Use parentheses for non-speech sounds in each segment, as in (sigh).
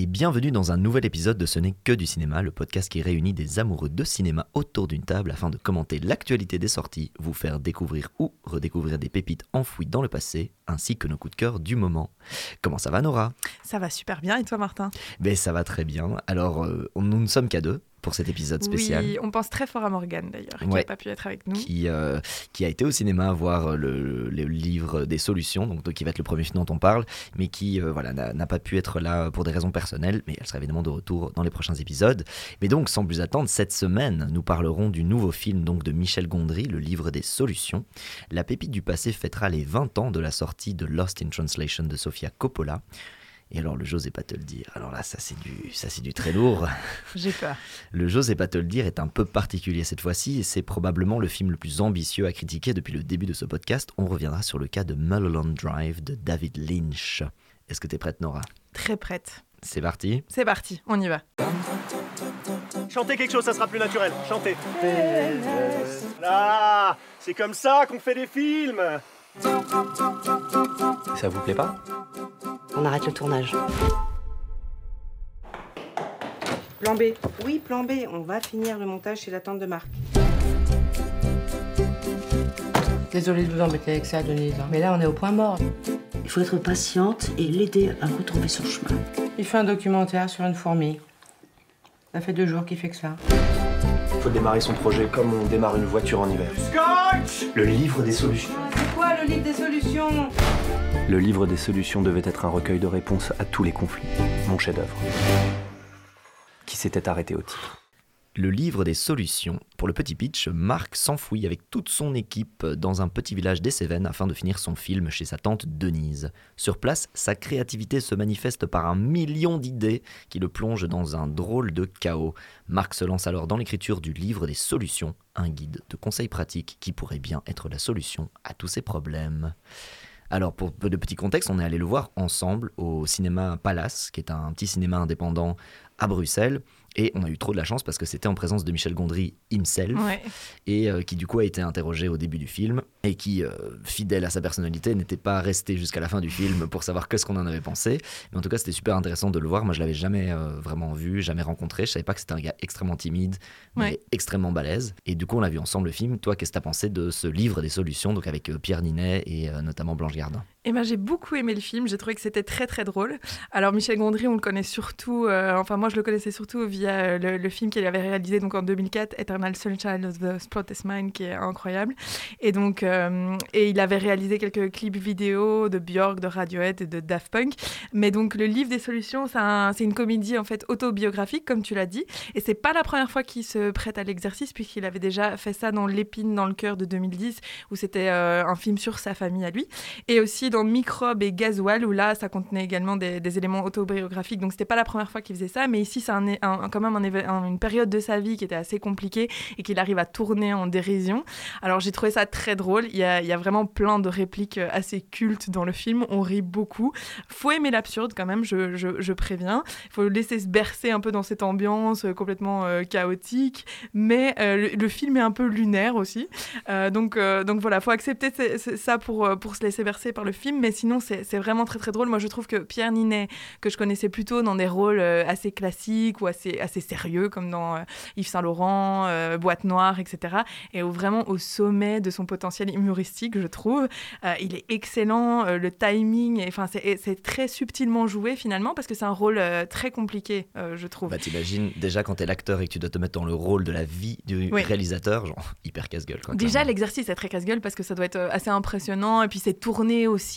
et bienvenue dans un nouvel épisode de Ce n'est que du cinéma, le podcast qui réunit des amoureux de cinéma autour d'une table afin de commenter l'actualité des sorties, vous faire découvrir ou redécouvrir des pépites enfouies dans le passé, ainsi que nos coups de cœur du moment. Comment ça va Nora? Ça va super bien et toi Martin? Ben ça va très bien. Alors euh, nous ne sommes qu'à deux, pour cet épisode spécial. Oui, on pense très fort à Morgane d'ailleurs, qui n'a pas pu être avec nous. Qui, euh, qui a été au cinéma voir le, le, livre des solutions, donc, qui va être le premier film dont on parle, mais qui euh, voilà, n'a pas pu être là pour des raisons personnelles, mais elle sera évidemment de retour dans les prochains épisodes. Mais donc, sans plus attendre, cette semaine, nous parlerons du nouveau film donc, de Michel Gondry, le livre des solutions. La pépite du passé fêtera les 20 ans de la sortie de Lost in Translation de Sofia Coppola. Et alors, le j'osais pas te le dire. Alors là, ça c'est du, ça c'est du très lourd. (laughs) J'ai peur. Le j'osais pas te le dire est un peu particulier cette fois-ci et c'est probablement le film le plus ambitieux à critiquer depuis le début de ce podcast. On reviendra sur le cas de Mulholland Drive de David Lynch. Est-ce que tu es prête, Nora? Très prête. C'est parti C'est parti, on y va. Chantez quelque chose, ça sera plus naturel. Chantez. Là, c'est comme ça qu'on fait des films. Ça vous plaît pas? On arrête le tournage. Plan B. Oui, plan B. On va finir le montage chez la tante de Marc. Désolée de vous embêter avec ça, Denise. Hein. Mais là, on est au point mort. Il faut être patiente et l'aider à retrouver son chemin. Il fait un documentaire sur une fourmi. Ça fait deux jours qu'il fait que ça. Il faut démarrer son projet comme on démarre une voiture en hiver. Scotch Le livre des solutions. C'est quoi le livre des solutions? Le livre des solutions devait être un recueil de réponses à tous les conflits. Mon chef-d'œuvre. Qui s'était arrêté au titre. Le livre des solutions. Pour le petit pitch, Marc s'enfouit avec toute son équipe dans un petit village des Cévennes afin de finir son film chez sa tante Denise. Sur place, sa créativité se manifeste par un million d'idées qui le plongent dans un drôle de chaos. Marc se lance alors dans l'écriture du livre des solutions, un guide de conseils pratiques qui pourrait bien être la solution à tous ses problèmes. Alors, pour peu de petits contextes, on est allé le voir ensemble au cinéma Palace, qui est un petit cinéma indépendant à Bruxelles. Et on a eu trop de la chance parce que c'était en présence de Michel Gondry himself, et euh, qui du coup a été interrogé au début du film, et qui, euh, fidèle à sa personnalité, n'était pas resté jusqu'à la fin du film pour savoir que ce qu'on en avait pensé. Mais en tout cas, c'était super intéressant de le voir. Moi, je l'avais jamais euh, vraiment vu, jamais rencontré. Je savais pas que c'était un gars extrêmement timide, mais extrêmement balèze. Et du coup, on a vu ensemble le film. Toi, qu'est-ce que tu as pensé de ce livre des solutions, donc avec Pierre Ninet et notamment Blanche Gardin? Eh ben, j'ai beaucoup aimé le film, j'ai trouvé que c'était très très drôle. Alors Michel Gondry, on le connaît surtout, enfin moi je le connaissais surtout via le, le film qu'il avait réalisé donc en 2004, Eternal Sunshine of the Spotless Mind, qui est incroyable. Et donc, euh, et il avait réalisé quelques clips vidéo de Björk, de Radiohead et de Daft Punk. Mais donc, le livre des solutions, c'est une comédie en fait autobiographique, comme tu l'as dit. Et c'est pas la première fois qu'il se prête à l'exercice, puisqu'il avait déjà fait ça dans L'épine dans le cœur de 2010, où c'était euh, un film sur sa famille à lui. Et aussi dans Microbe et Gasoil, où là, ça contenait également des, éléments autobiographiques. Donc, c'était pas la première fois qu'il faisait ça, mais ici, c'est quand même un, une période de sa vie qui était assez compliquée et qu'il arrive à tourner en dérision. Alors j'ai trouvé ça très drôle. Il y, a, vraiment plein de répliques euh, assez cultes dans le film. On rit beaucoup. Faut aimer l'absurde quand même, je, préviens. Faut laisser se bercer un peu dans cette ambiance euh, complètement euh, chaotique. Mais le, film est un peu lunaire aussi. donc, voilà, faut accepter ça pour se laisser bercer par le film. Mais sinon, c'est vraiment très très drôle. Moi, je trouve que Pierre Ninet, que je connaissais plutôt dans des rôles assez classiques ou assez, assez sérieux, comme dans euh, Yves Saint Laurent, euh, Boîte Noire, etc. Et vraiment au sommet de son potentiel humoristique, je trouve. Euh, il est excellent, le timing, enfin c'est très subtilement joué finalement parce que c'est un rôle très compliqué, je trouve. Bah t'imagines déjà quand t'es l'acteur et que tu dois te mettre dans le rôle de la vie du réalisateur, genre (laughs) hyper casse-gueule. Déjà l'exercice est très casse-gueule parce que ça doit être assez impressionnant et puis c'est tourné aussi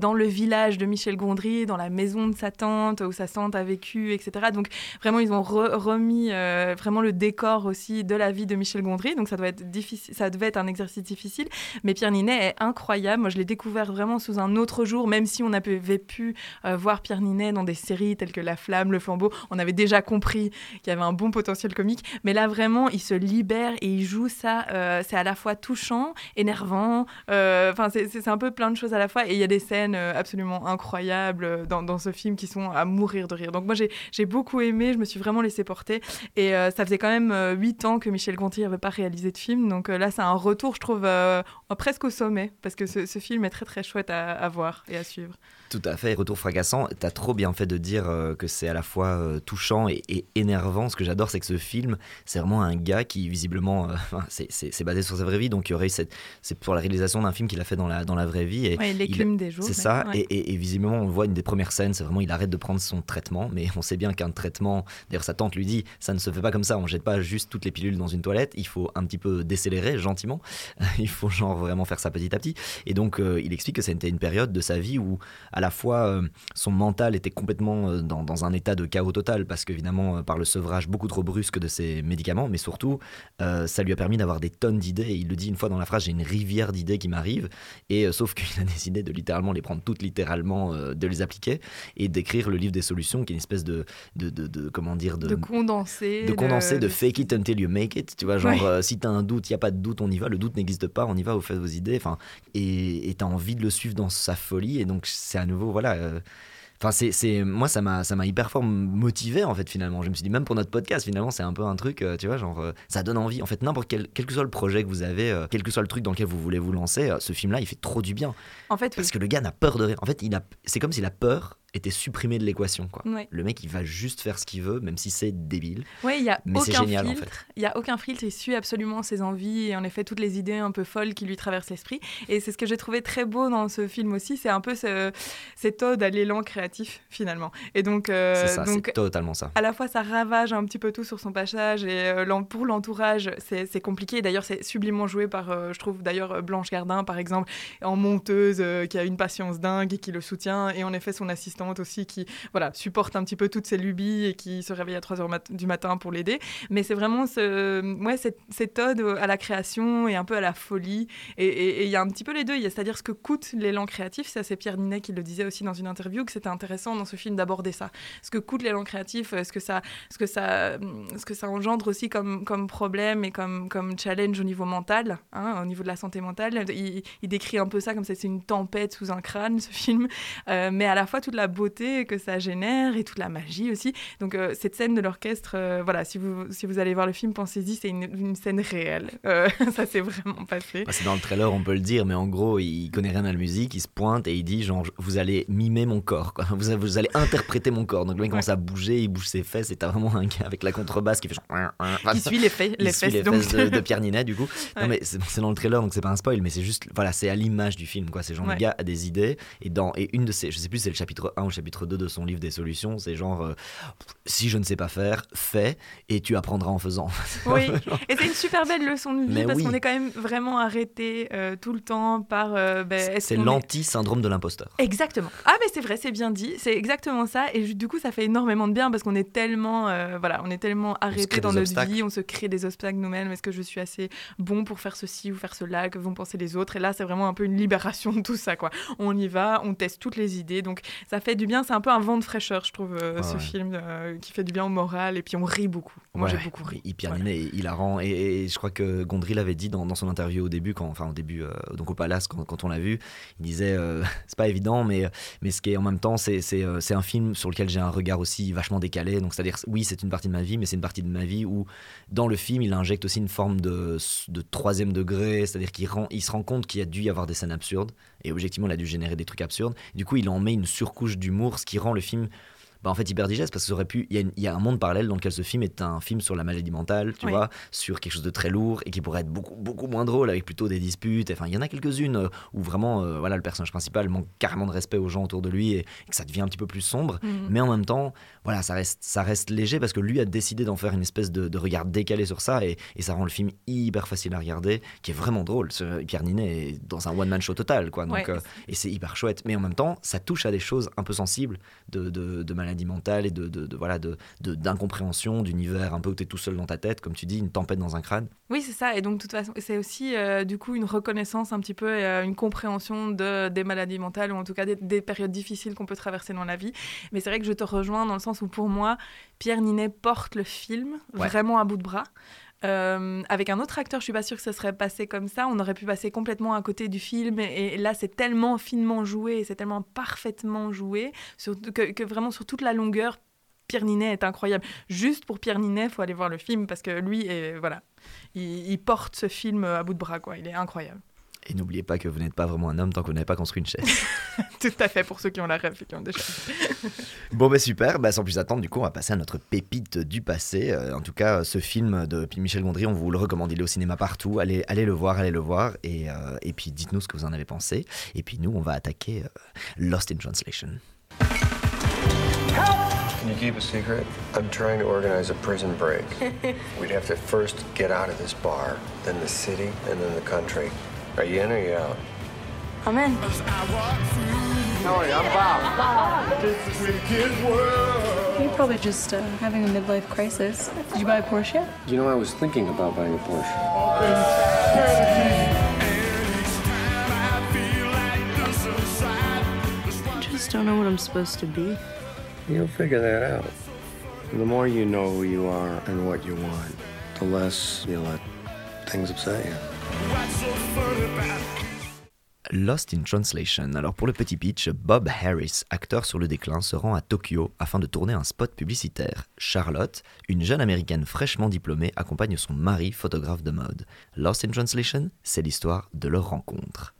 dans le village de Michel Gondry, dans la maison de sa tante où sa tante a vécu, etc. Donc vraiment ils ont remis euh, vraiment le décor aussi de la vie de Michel Gondry. Donc ça, doit être difficile, ça devait être un exercice difficile. Mais Pierre Ninet est incroyable. Moi, je l'ai découvert vraiment sous un autre jour, même si on avait pu euh, voir Pierre Ninet dans des séries telles que La Flamme, Le Flambeau. On avait déjà compris qu'il y avait un bon potentiel comique. Mais là, vraiment, il se libère et il joue ça. Euh, c'est à la fois touchant, énervant. Enfin, c'est un peu plein de choses à la fois. Et il y a des scènes euh, absolument incroyables euh, dans, ce film qui sont à mourir de rire. Donc moi, j'ai beaucoup aimé, je me suis vraiment laissé porter. Et euh, ça faisait quand même huit ans que Michel Gontier n'avait pas réalisé de film. Donc là, c'est un retour, je trouve, presque au sommet, parce que ce, ce, film est très très chouette à, à voir et à suivre. Tout à fait, retour fracassant. As trop bien fait de dire que c'est à la fois touchant et, et, énervant. Ce que j'adore, c'est que ce film, c'est vraiment un gars qui visiblement, c'est basé sur sa vraie vie, donc il y aurait cette, c'est pour la réalisation d'un film qu'il a fait dans la, dans la vraie vie. Et l'écume des jours. C'est ça, et, visiblement on voit une des premières scènes, c'est vraiment il arrête de prendre son traitement, mais on sait bien qu'un traitement, d'ailleurs sa tante lui dit, ça ne se fait pas comme ça, on jette pas juste toutes les pilules dans une toilette, il faut un petit peu décélérer gentiment, (laughs) il faut genre vraiment faire ça petit à petit. Et donc euh, il explique que c'était une période de sa vie où à la fois euh, son mental était complètement euh, dans, dans, un état de chaos total, parce qu'évidemment par le sevrage beaucoup trop brusque de ses médicaments, mais surtout ça lui a permis d'avoir des tonnes d'idées, il le dit une fois dans la phrase, j'ai une rivière d'idées qui m'arrivent, et sauf (laughs) qu'il a décidé de littéralement les prendre toutes littéralement, de les appliquer, et d'écrire le livre des solutions, qui est une espèce de, de, de, comment dire, de, condenser, de condenser, de, fake it until you make it. Tu vois, genre euh, si t'as un doute, il y a pas de doute, on y va. Le doute n'existe pas, on y va, vous faites vos idées. Enfin, et t'as envie de le suivre dans sa folie, et donc c'est à nouveau, voilà. Euh, Enfin, c'est, moi, ça m'a, ça m'a hyper fort motivé, en fait, finalement. Je me suis dit, même pour notre podcast, finalement, c'est un peu un truc, euh, tu vois, genre, euh, ça donne envie. En fait, n'importe quel, quel que soit le projet que vous avez, quel que soit le truc dans lequel vous voulez vous lancer, ce film-là, il fait trop du bien. En fait, Parce que le gars n'a peur de rien. En fait, il a, c'est comme si la peur était supprimé de l'équation. Quoi. Le mec, il va juste faire ce qu'il veut, même si c'est débile. Oui, il y a Mais aucun génial, filtre. En fait. Il y a aucun filtre. Il suit absolument ses envies et en effet toutes les idées un peu folles qui lui traversent l'esprit. Et c'est ce que j'ai trouvé très beau dans ce film aussi. C'est un peu ce, cette ode à l'élan créatif finalement. Et donc, euh, c'est donc totalement ça. À la fois, ça ravage un petit peu tout sur son passage et euh, pour l'entourage, c'est compliqué. D'ailleurs, c'est sublimement joué par, euh, je trouve d'ailleurs Blanche Gardin par exemple, en monteuse qui a une patience dingue et qui le soutient. Et en effet, son assistant aussi qui voilà, supporte un petit peu toutes ces lubies et qui se réveille à 3 h du matin pour l'aider. Mais c'est vraiment ce, ouais, cette, cette, ode à la création et un peu à la folie. Et il y a un petit peu les deux. C'est-à-dire ce que coûte l'élan créatif. Ça, c'est Pierre Ninet qui le disait aussi dans une interview, que c'était intéressant dans ce film d'aborder ça. Ce que coûte l'élan créatif, ce que, ça, ce, que ça, ce que ça engendre aussi comme, comme problème et comme, comme challenge au niveau mental, hein, au niveau de la santé mentale? Il, décrit un peu ça comme si c'était une tempête sous un crâne, ce film. Euh, mais à la fois toute la beauté que ça génère et toute la magie aussi. Donc euh, cette scène de l'orchestre, euh, voilà, si vous, si vous allez voir le film, pensez-y, c'est une, scène réelle. Euh, (laughs) ça s'est vraiment passé. Bah, c'est dans le trailer, on peut le dire, mais en gros, il connaît rien à la musique, il se pointe et il dit genre, vous allez mimer mon corps, quoi. Vous, vous allez interpréter mon corps. Donc le mec commence à bouger, il bouge ses fesses et t'as vraiment un gars avec la contrebasse qui fait genre... qui suit les, fesses, les fesses, de, Pierre Ninet, du coup. (laughs) Non mais c'est dans le trailer, donc c'est pas un spoil, mais c'est juste, voilà, c'est à l'image du film, quoi. C'est genre, le gars a des idées et dans, et une de ces, je sais plus, c'est le chapitre 1 ou le chapitre 2 de son livre des solutions. C'est genre, euh, si je ne sais pas faire, fais et tu apprendras en faisant. (laughs) Oui, et c'est une super belle leçon de vie parce qu'on est quand même vraiment arrêté euh, tout le temps par. Euh, ben, c'est l'anti-syndrome de l'imposteur. Exactement. Ah, mais c'est vrai, c'est bien dit. C'est exactement ça. Et du coup, ça fait énormément de bien parce qu'on est tellement, voilà, on est tellement arrêté dans notre vie, on se crée des obstacles nous-mêmes. Est-ce que je suis assez bon pour faire ceci ou faire cela Que vont penser les autres Et là, c'est vraiment un peu une libération de tout ça, quoi. On y va, on teste toutes les idées. Donc, ça fait du bien. C'est un peu un vent de fraîcheur, je trouve, euh, ce film euh, qui fait du bien au moral. Et puis on rit beaucoup. Moi, j'ai beaucoup ri. Hyper voilà. il hilarant. Et, et, je crois que Gondry l'avait dit dans, son interview au début, quand, enfin au début, euh, donc au Palace, quand, on l'a vu, il disait (laughs) c'est pas évident, mais, mais ce qui est en même temps, c'est un film sur lequel j'ai un regard aussi vachement décalé. Donc c'est-à-dire, oui, c'est une partie de ma vie, mais c'est une partie de ma vie où, dans le film, il injecte aussi une forme de, de troisième degré, c'est-à-dire qu'il il se rend compte qu'il y a dû y avoir des scènes absurdes, et objectivement, il a dû générer des trucs absurdes. Du coup, il en met une surcouche d'humour, ce qui rend le film bah, en fait hyper digeste parce que ça aurait pu il y, a un monde parallèle dans lequel ce film est un film sur la maladie mentale tu vois sur quelque chose de très lourd et qui pourrait être beaucoup beaucoup moins drôle avec plutôt des disputes. Enfin il y en a quelques-unes euh, où vraiment euh, voilà le personnage principal manque carrément de respect aux gens autour de lui et, que ça devient un petit peu plus sombre. Mhm. mais en même temps voilà ça reste ça reste léger parce que lui a décidé d'en faire une espèce de, regard décalé sur ça et, ça rend le film hyper facile à regarder qui est vraiment drôle. Pierre Ninet est dans un one man show total quoi. Donc euh, et c'est hyper chouette. Mais en même temps ça touche à des choses un peu sensibles de, de, de maladie mentale et de, de, voilà de d'incompréhension d'univers un peu où tu es tout seul dans ta tête comme tu dis une tempête dans un crâne. Oui c'est ça. Et donc de toute façon c'est aussi euh, du coup une reconnaissance un petit peu et euh, une compréhension de des maladies mentales ou en tout cas des, périodes difficiles qu'on peut traverser dans la vie. Mais c'est vrai que je te rejoins dans le sens où pour moi Pierre Ninet porte le film vraiment à bout de bras Euh, avec un autre acteur, je suis pas sûre que ça serait passé comme ça. On aurait pu passer complètement à côté du film. Et, là, c'est tellement finement joué, c'est tellement parfaitement joué, que, vraiment sur toute la longueur, Pierre Ninet est incroyable. Juste pour Pierre Ninet, faut aller voir le film parce que lui, voilà, il, il porte ce film à bout de bras. Quoi. Il est incroyable. Et n'oubliez pas que vous n'êtes pas vraiment un homme tant que vous n'avez pas construit une chaise. (laughs) Tout à fait, pour ceux qui ont la rêve et qui ont déjà. (laughs) bon, bah super, bah, sans plus attendre, du coup, on va passer à notre pépite du passé. Euh, en tout cas, ce film de Michel Gondry, on vous le recommande, il est au cinéma partout. Allez, allez le voir, allez le voir. Et, euh, et puis dites-nous ce que vous en avez pensé. Et puis nous, on va attaquer euh, Lost in Translation. Can you keep a secret? I'm trying to organize a prison break. (laughs) We'd have to first get out of this bar, then the city, and then the country. Are you in or you out? I'm in. Howdy, I'm Bob. You're probably just uh, having a midlife crisis. Did you buy a Porsche yet? You know, I was thinking about buying a Porsche. I just don't know what I'm supposed to be. You'll figure that out. The more you know who you are and what you want, the less you let things upset you. Lost in Translation. Alors pour le petit pitch, Bob Harris, acteur sur le déclin, se rend à Tokyo afin de tourner un spot publicitaire. Charlotte, une jeune américaine fraîchement diplômée, accompagne son mari, photographe de mode. Lost in Translation, c'est l'histoire de leur rencontre.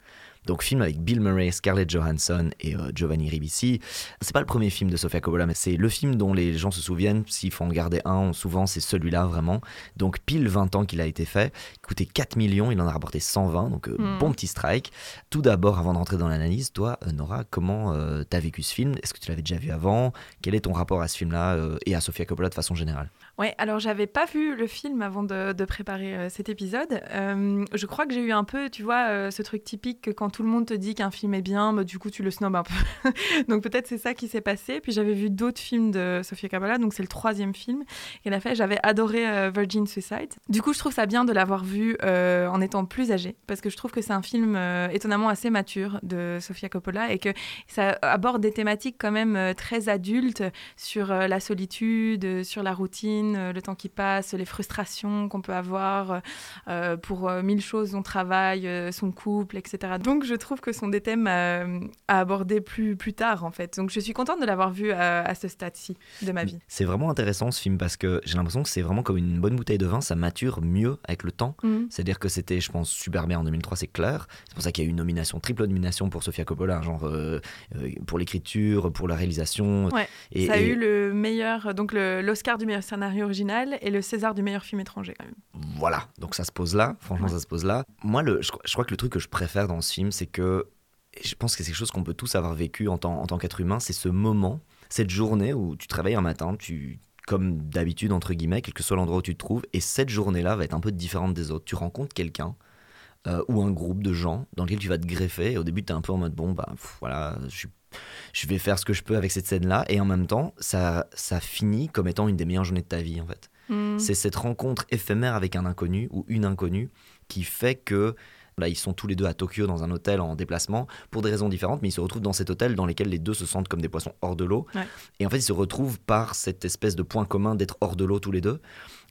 Donc film avec Bill Murray, Scarlett Johansson et euh, Giovanni Ribisi. C'est pas le premier film de Sofia Coppola, mais c'est le film dont les gens se souviennent. S'il faut en garder un, souvent c'est celui-là vraiment. Donc pile 20 ans qu'il a été fait. Il coûtait 4 millions, il en a rapporté 120, donc euh, Hmm. bon petit strike. Tout d'abord, avant d'entrer dans l'analyse, toi, euh, Nora, comment euh, t'as vécu ce film? Est-ce que tu l'avais déjà vu avant? Quel est ton rapport à ce film-là et à Sofia Coppola de façon générale? Ouais, alors j'avais pas vu le film avant de, préparer euh, cet épisode. Euh, je crois que j'ai eu un peu, tu vois, euh, ce truc typique que quand tout le monde te dit qu'un film est bien, bah, du coup tu le snobs un peu. (laughs) donc peut-être c'est ça qui s'est passé. Puis j'avais vu d'autres films de Sofia Coppola, donc c'est le troisième film qu'elle a fait. J'avais adoré Virgin Suicide. Du coup je trouve ça bien de l'avoir vu en étant plus âgée, parce que je trouve que c'est un film étonnamment assez mature de Sofia Coppola et que ça aborde des thématiques quand même très adultes sur la solitude, sur la routine, euh, le temps qui passe, les frustrations qu'on peut avoir euh, pour euh, mille choses, son travail, son couple, etc. Donc je trouve que ce sont des thèmes à, à aborder plus, plus tard en fait. Donc je suis contente de l'avoir vu à, à ce stade-ci de ma vie. C'est vraiment intéressant ce film parce que j'ai l'impression que c'est vraiment comme une bonne bouteille de vin, ça mature mieux avec le temps. Mhm. C'est-à-dire que c'était, je pense, super bien en 2003, c'est clair. C'est pour ça qu'il y a eu une nomination, triple nomination pour Sofia Coppola, genre euh, euh, pour l'écriture, pour la réalisation. Ouais, Et, ça a et- eu le meilleur, donc l'Oscar du meilleur scénario original et le César du meilleur film étranger quand même. Voilà, donc ça se pose là, franchement Ouais. ça se pose là. Moi, le, je, je crois que le truc que je préfère dans ce film, c'est que, je pense que c'est quelque chose qu'on peut tous avoir vécu en tant, en tant qu'être humain, c'est ce moment, cette journée où tu te réveilles un matin, tu comme d'habitude, entre guillemets, quel que soit l'endroit où tu te trouves, et cette journée-là va être un peu différente des autres. Tu rencontres quelqu'un euh, ou un groupe de gens dans lequel tu vas te greffer, et au début, tu es un peu en mode, bon, bah pff, voilà, je suis je vais faire ce que je peux avec cette scène-là, et en même temps, ça, ça finit comme étant une des meilleures journées de ta vie, en fait. Mm. C'est cette rencontre éphémère avec un inconnu ou une inconnue qui fait que là, ils sont tous les deux à Tokyo dans un hôtel en déplacement pour des raisons différentes, mais ils se retrouvent dans cet hôtel dans lequel les deux se sentent comme des poissons hors de l'eau. Ouais. Et en fait, ils se retrouvent par cette espèce de point commun d'être hors de l'eau tous les deux,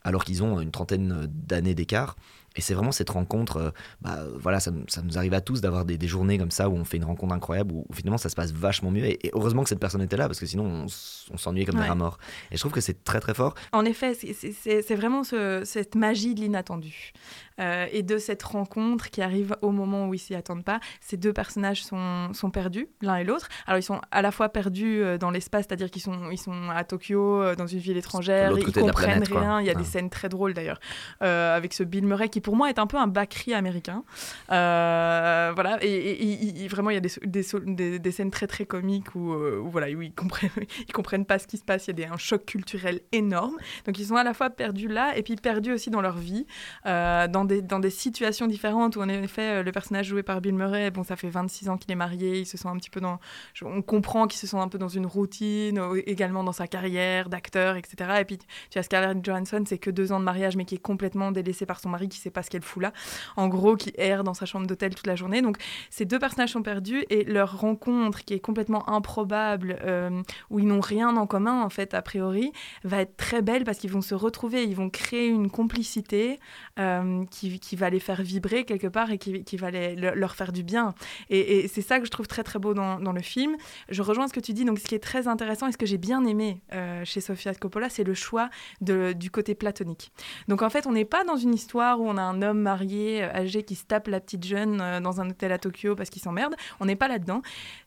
alors qu'ils ont une trentaine d'années d'écart. Et c'est vraiment cette rencontre, euh, bah, voilà, ça, ça nous arrive à tous d'avoir des, des journées comme ça où on fait une rencontre incroyable, où, où finalement ça se passe vachement mieux. Et, et heureusement que cette personne était là, parce que sinon on, s'ennuyait comme des rats morts. Et je trouve que c'est très très fort. En effet, c'est- vraiment ce- cette magie de l'inattendu euh, et de cette rencontre qui arrive au moment où ils s'y attendent pas. Ces deux personnages sont, sont perdus, l'un et l'autre. Alors ils sont à la fois perdus euh, dans l'espace, c'est-à-dire qu'ils sont, ils sont à Tokyo, euh, dans une ville étrangère, ils comprennent planète, rien. Il y a des scènes très drôles d'ailleurs euh, avec ce Bill Murray qui pour moi est un peu un Bakri américain. Euh, voilà, et, vraiment il y a des, des, scènes très très comiques où, euh, voilà, où ils comprennent, (laughs) ils comprennent pas ce qui se passe. Il y a un choc culturel énorme. Donc ils sont à la fois perdus là et puis perdus aussi dans leur vie, euh, dans, des, dans des situations différentes où en effet euh, le personnage joué par Bill Murray, bon ça fait 26 ans qu'il est marié, il se sent un petit peu dans... On comprend qu'il se sent un peu dans une routine, euh, également dans sa carrière d'acteur, etc. Et puis tu as Scarlett Johansson, c'est que deux ans de mariage mais qui est complètement délaissée par son mari qui sait pas ce qu'elle fout là. En gros, qui erre dans sa chambre d'hôtel toute la journée. Donc, ces deux personnages sont perdus et leur rencontre, qui est complètement improbable, euh, où ils n'ont rien en commun, en fait, a priori, va être très belle parce qu'ils vont se retrouver, ils vont créer une complicité euh, qui, va les faire vibrer quelque part et qui, va les, leur faire du bien. Et, c'est ça que je trouve très, très beau dans, le film. Je rejoins ce que tu dis. Donc, ce qui est très intéressant et ce que j'ai bien aimé euh, chez Sofia Coppola, c'est le choix du côté platonique. Donc, en fait, on n'est pas dans une histoire où on a un homme marié, âgé, qui se tape la petite jeune dans un hôtel à Tokyo parce qu'il s'emmerde. On n'est pas là-dedans.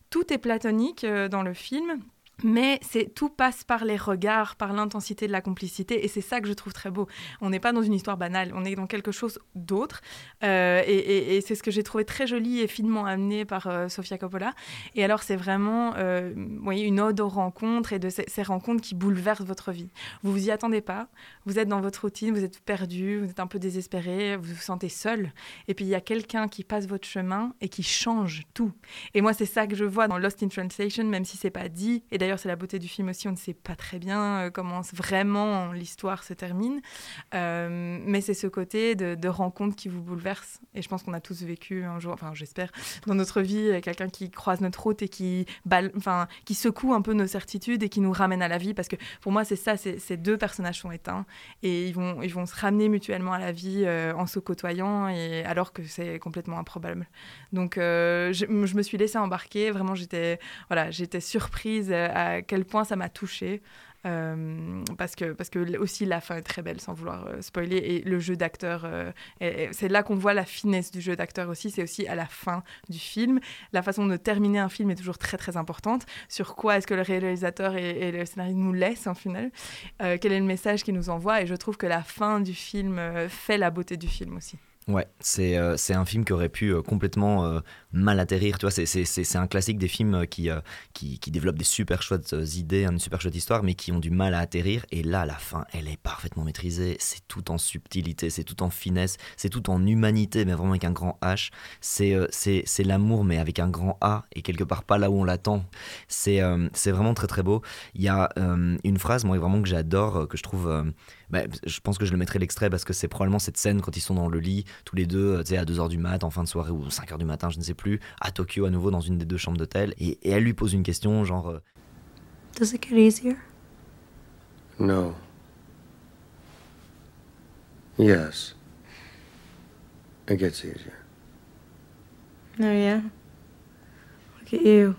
Tout est platonique euh, dans le film. Mais c'est tout passe par les regards, par l'intensité de la complicité, et c'est ça que je trouve très beau. On n'est pas dans une histoire banale, on est dans quelque chose d'autre, euh, et, c'est ce que j'ai trouvé très joli et finement amené par euh, Sofia Coppola. Et alors c'est vraiment, euh, voyez, une ode aux rencontres et de ces, ces, rencontres qui bouleversent votre vie. Vous vous y attendez pas, vous êtes dans votre routine, vous êtes perdu, vous êtes un peu désespéré, vous vous sentez seul, et puis il y a quelqu'un qui passe votre chemin et qui change tout. Et moi c'est ça que je vois dans Lost in Translation, même si c'est pas dit. Et d'ailleurs c'est la beauté du film aussi, on ne sait pas très bien euh, comment vraiment l'histoire se termine. Euh, mais c'est ce côté de, de, rencontre qui vous bouleverse. Et je pense qu'on a tous vécu un jour, enfin j'espère, dans notre vie, quelqu'un qui croise notre route et qui, enfin, qui secoue un peu nos certitudes et qui nous ramène à la vie. Parce que pour moi, c'est ça, ces deux personnages sont éteints et ils vont, ils vont se ramener mutuellement à la vie euh, en se côtoyant, et, alors que c'est complètement improbable. Donc euh, je, me suis laissée embarquer, vraiment j'étais voilà, surprise à quel point ça m'a touchée. Euh, parce que parce que aussi la fin est très belle sans vouloir euh, spoiler et le jeu d'acteur euh, c'est là qu'on voit la finesse du jeu d'acteur aussi c'est aussi à la fin du film la façon de terminer un film est toujours très très importante sur quoi est-ce que le réalisateur et, et, le scénariste nous laissent en final quel est le message qu'il nous envoie et je trouve que la fin du film fait la beauté du film aussi Ouais, c'est euh, un film qui aurait pu euh, complètement euh, mal atterrir. C'est un classique des films qui, euh, qui, qui, développent des super chouettes idées, une super chouette histoire, mais qui ont du mal à atterrir. Et là, la fin, elle est parfaitement maîtrisée. C'est tout en subtilité, c'est tout en finesse, c'est tout en humanité, mais vraiment avec un grand H. C'est l'amour, mais avec un grand A, et quelque part pas là où on l'attend. C'est vraiment très très beau. Il y a une phrase, moi, vraiment que j'adore, que je trouve bah, je pense que je le mettrai l'extrait parce que c'est probablement cette scène quand ils sont dans le lit, tous les deux, tu sais, à 2h du mat, en fin de soirée ou 5h du matin, je ne sais plus, à Tokyo à nouveau dans une des deux chambres d'hôtel. Et, et, elle lui pose une question genre. Euh, Does it get easier? No. Yes. It gets easier. Oh, yeah? Look at you.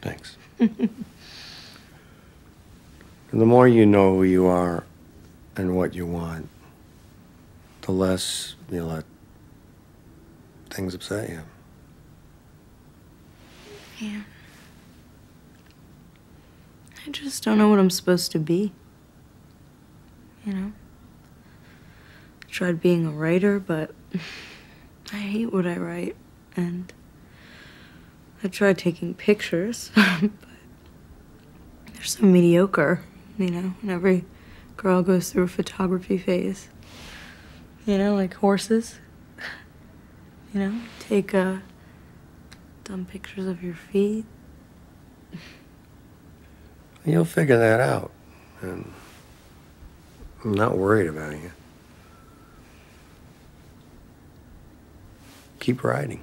Thanks. (laughs) the more you know who you are and what you want, the less you let things upset you. Yeah. I just don't know what I'm supposed to be. You know? I tried being a writer, but (laughs) I hate what I write. And I tried taking pictures, (laughs) but they're so mediocre. You know, and every girl goes through a photography phase. You know, like horses. You know, take uh, dumb pictures of your feet. You'll figure that out. And I'm not worried about you. Keep writing.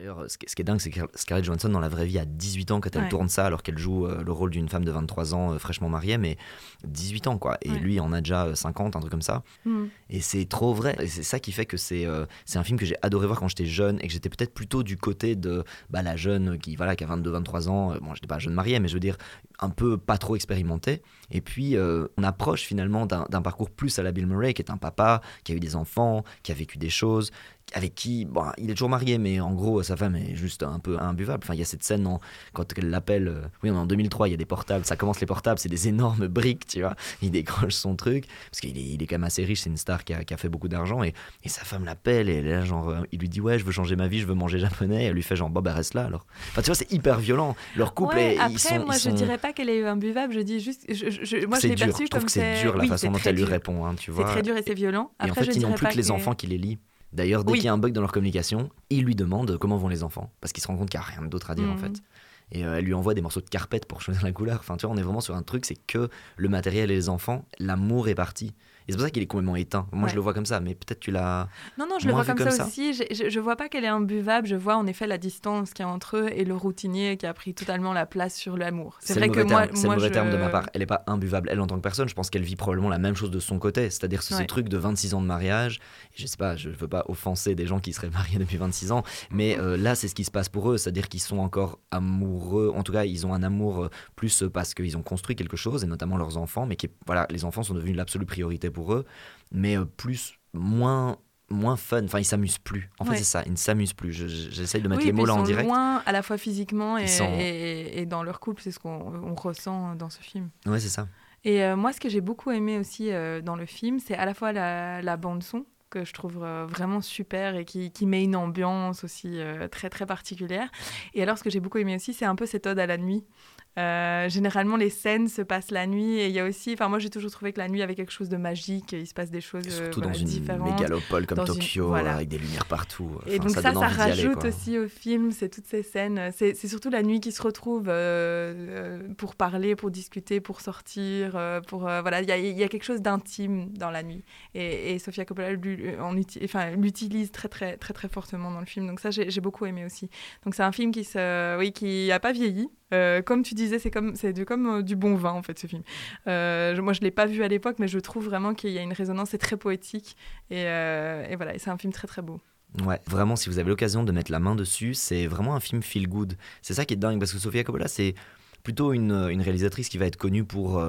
D'ailleurs, ce qui est dingue, c'est que Scarlett Johansson, dans la vraie vie, a 18 ans quand elle ouais. tourne ça, alors qu'elle joue euh, le rôle d'une femme de 23 ans euh, fraîchement mariée, mais 18 ans, quoi. Et ouais. lui en a déjà 50, un truc comme ça. Mm. Et c'est trop vrai. Et c'est ça qui fait que c'est euh, un film que j'ai adoré voir quand j'étais jeune et que j'étais peut-être plutôt du côté de bah, la jeune qui, voilà, qui a 22-23 ans. Bon, j'étais pas jeune mariée, mais je veux dire, un peu pas trop expérimenté. Et puis, euh, on approche finalement d'un parcours plus à la Bill Murray, qui est un papa, qui a eu des enfants, qui a vécu des choses, avec qui, bon, il est toujours marié, mais en gros, sa femme est juste un peu imbuvable. Enfin, il y a cette scène en, quand elle l'appelle, euh, oui, on est en 2003, il y a des portables, ça commence les portables, c'est des énormes (laughs) briques, tu vois. Il décroche son truc, parce qu'il est, il est quand même assez riche, c'est une star qui a, qui a fait beaucoup d'argent, et, et, sa femme l'appelle, et là, genre, euh, il lui dit, ouais, je veux changer ma vie, je veux manger japonais, et elle lui fait, genre, bon, bah, reste là alors. Enfin, tu vois, c'est hyper violent. Leur couple, ouais, est, après, ils sont. moi, ils sont... je dirais pas qu'elle est imbuvable, je dis juste, je, je, moi, je l'ai perçu je trouve comme que c'est dur la oui, façon dont elle lui répond, hein, tu vois. C'est très dur et c'est violent. Et Après, en fait, je ils n'ont plus que les enfants qui les lient. D'ailleurs, dès Oui. qu'il y a un bug dans leur communication, ils lui demandent comment vont les enfants. Parce qu'ils se rendent compte qu'il n'y a rien d'autre à dire, en Mhm. fait. et euh, elle lui envoie des morceaux de carpette pour choisir la couleur. Enfin, tu vois, on est vraiment sur un truc, c'est que le matériel et les enfants, l'amour est parti. Et c'est pour ça qu'il est complètement éteint. Moi, je le vois comme ça, mais peut-être tu l'as. Non, non, je le vois comme, ça, aussi. Je, je, vois pas qu'elle est imbuvable. Je vois en effet la distance qu'il y a entre eux et le routinier qui a pris totalement la place sur l'amour. C'est vrai que mauvais moi, terme, c'est le mauvais je... terme de ma part. Elle est pas imbuvable, elle en tant que personne. Je pense qu'elle vit probablement la même chose de son côté. C'est-à-dire ce, ce Ouais. truc de 26 ans de mariage. Je sais pas, je veux pas offenser des gens qui seraient (laughs) mariés depuis 26 ans, mais euh, là, c'est ce qui se passe pour eux. C'est-à-dire qu'ils sont encore amoureux. En tout cas, ils ont un amour euh, plus parce qu'ils ont construit quelque chose, et notamment leurs enfants. Mais qui, voilà, les enfants sont devenus l'absolue priorité pour eux, mais euh, plus, moins. Moins fun, enfin ils s'amusent plus. En fait c'est ça, ils ne s'amusent plus. Je- je- J'essaye de mettre Oui, les mots là ils en sont direct. loin à la fois physiquement et, Ils sont- et- et dans leur couple, c'est ce qu'on on ressent dans ce film. Ouais c'est ça. Et euh, moi, ce que j'ai beaucoup aimé aussi euh, dans le film, c'est à la fois la, la bande son que je trouve euh, vraiment super et qui, qui met une ambiance aussi très très particulière. Et alors, ce que j'ai beaucoup aimé aussi, c'est un peu cette ode à la nuit. Euh, généralement, les scènes se passent la nuit et il y a aussi, enfin moi j'ai toujours trouvé que la nuit avait quelque chose de magique, il se passe des choses euh, Surtout voilà, dans une différentes. mégalopole comme dans une- Tokyo, voilà. avec des lumières partout. Et donc ça, ça, aller, rajoute aussi au film, c'est toutes ces scènes. C'est surtout la nuit qui se retrouve euh, pour parler, pour discuter, pour sortir, pour euh, voilà, il y a, il y a quelque chose d'intime dans la nuit. Et, et Sofia Coppola l'utilise très très très très fortement dans le film. Donc ça, j'ai beaucoup aimé aussi. Donc c'est un film qui se, oui, qui a pas vieilli. Euh, comme tu disais, c'est comme c'est comme euh, du bon vin en fait ce film. Euh, je- moi, je l'ai pas vu à l'époque, mais je trouve vraiment qu'il y a une résonance, c'est très poétique et, voilà, c'est un film très très beau. Ouais, vraiment, si vous avez l'occasion de mettre la main dessus, c'est vraiment un film feel good. C'est ça qui est dingue, parce que Sofia Coppola, c'est plutôt une, une réalisatrice qui va être connue pour